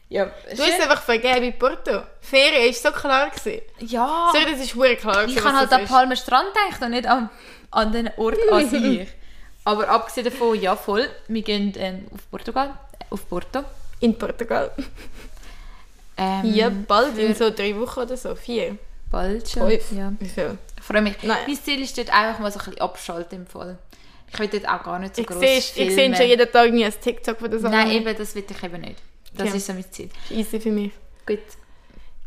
Ja, Hm. Du hast einfach vergeben bei Porto. Ferien ist so klar gewesen. ja. Sorry, das ist hure klar Ich was halt an. Palmer Strand gedacht und nicht an, an den Ort an sich. Aber abgesehen davon, ja voll, wir gehen ähm, auf Portugal, äh, auf Porto. In Portugal. Ähm, Ja, bald für in so drei Wochen oder so. Vier. Bald schon. Fünf. Ja. Wie viel? Ich freue mich. Nein. Mein Ziel ist dort einfach mal so ein bisschen abschalten im Fall. Ich will dort auch gar nicht so Ich groß sehe ich sehe schon jeden Tag nie ein TikTok von der Sache. Nein, eben, das will ich eben nicht. Das Okay. ist so mein Ziel. Easy für mich. Gut.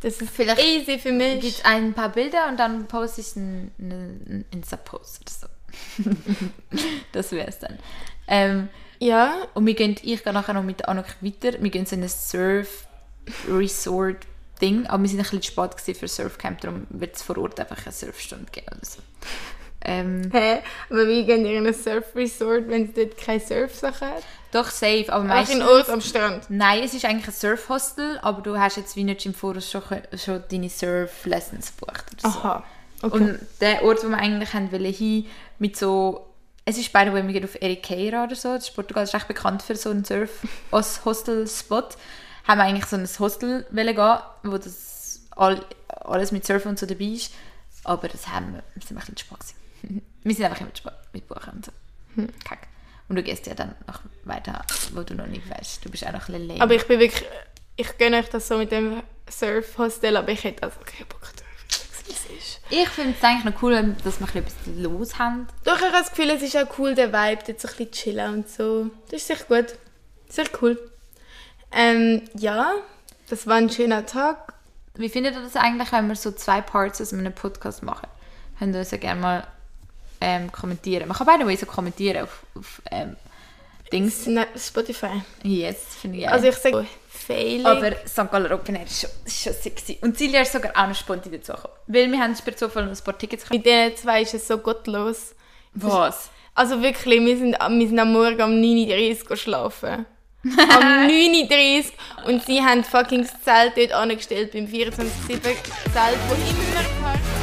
Das ist Vielleicht easy für Gibt mich. es ein paar Bilder und dann poste ich einen, einen Insta-Post oder so. das wäre es dann. Ähm, Ja, Und wir gehen, ich gehe nachher noch mit der Anuk weiter. Wir gehen so in ein Surf-Resort-Ding. Aber wir sind ein bisschen zu spät für Surfcamp, darum wird es vor Ort einfach eine Surfstunde geben oder so. Ähm, hä? Aber wie gehen ihr in ein Surf-Resort, wenn es dort keine Surfsache hat? doch, safe. Aber Auch meistens... in Ort am Strand. Nein, es ist eigentlich ein Surf-Hostel, aber du hast jetzt wie nicht im Voraus schon, schon deine Surf-Lessons gebucht oder so. Aha. Okay. Und der Ort, wo wir eigentlich haben wollen, hin, mit so... Es ist the way, wir gehen auf Ericeira oder so. Das ist Portugal ist echt bekannt für so einen Surf-Hostel-Spot. Haben wir eigentlich so ein Hostel wollen gehen, wo das all, alles mit Surfen und so dabei ist. Aber das haben wir, wir sind ein bisschen gewesen. Wir sind einfach immer spät mit Buchen und so. Kack. Und du gehst ja dann noch weiter, wo du noch nicht weißt. Du bist auch noch ein bisschen lame. aber ich bin wirklich... Ich gönne euch das so mit dem Surf-Hostel, aber ich hätte also keinen Bock drauf. ich finde es eigentlich noch cool, dass wir ein bisschen etwas los haben. Doch, ich habe das Gefühl, es ist auch cool, der Vibe, so ein bisschen chillen und so. Das ist sicher gut. Sehr cool. Ähm, ja, das war ein schöner Tag. Wie findet ihr das eigentlich, wenn wir so zwei Parts aus einem Podcast machen? Könnt ihr uns ja gerne mal ähm, kommentieren. Man kann by the way so kommentieren auf, auf ähm, Dings. Na, Spotify. Yes, finde ich. Also ich sage Failing. Aber St. Galler Open Air ist schon, ist schon sexy. Und Silja ist sogar auch noch spontan dazugekommen. Weil wir haben per Zufall noch ein paar Tickets gekauft. mit diesen zwei ist es so gottlos. Was? Also wirklich, wir sind, wir sind am Morgen um 9.30 Uhr schlafen. Am 9.30 Uhr und sie haben fucking das Zelt dort angestellt beim 24-7 Zelt, wo immer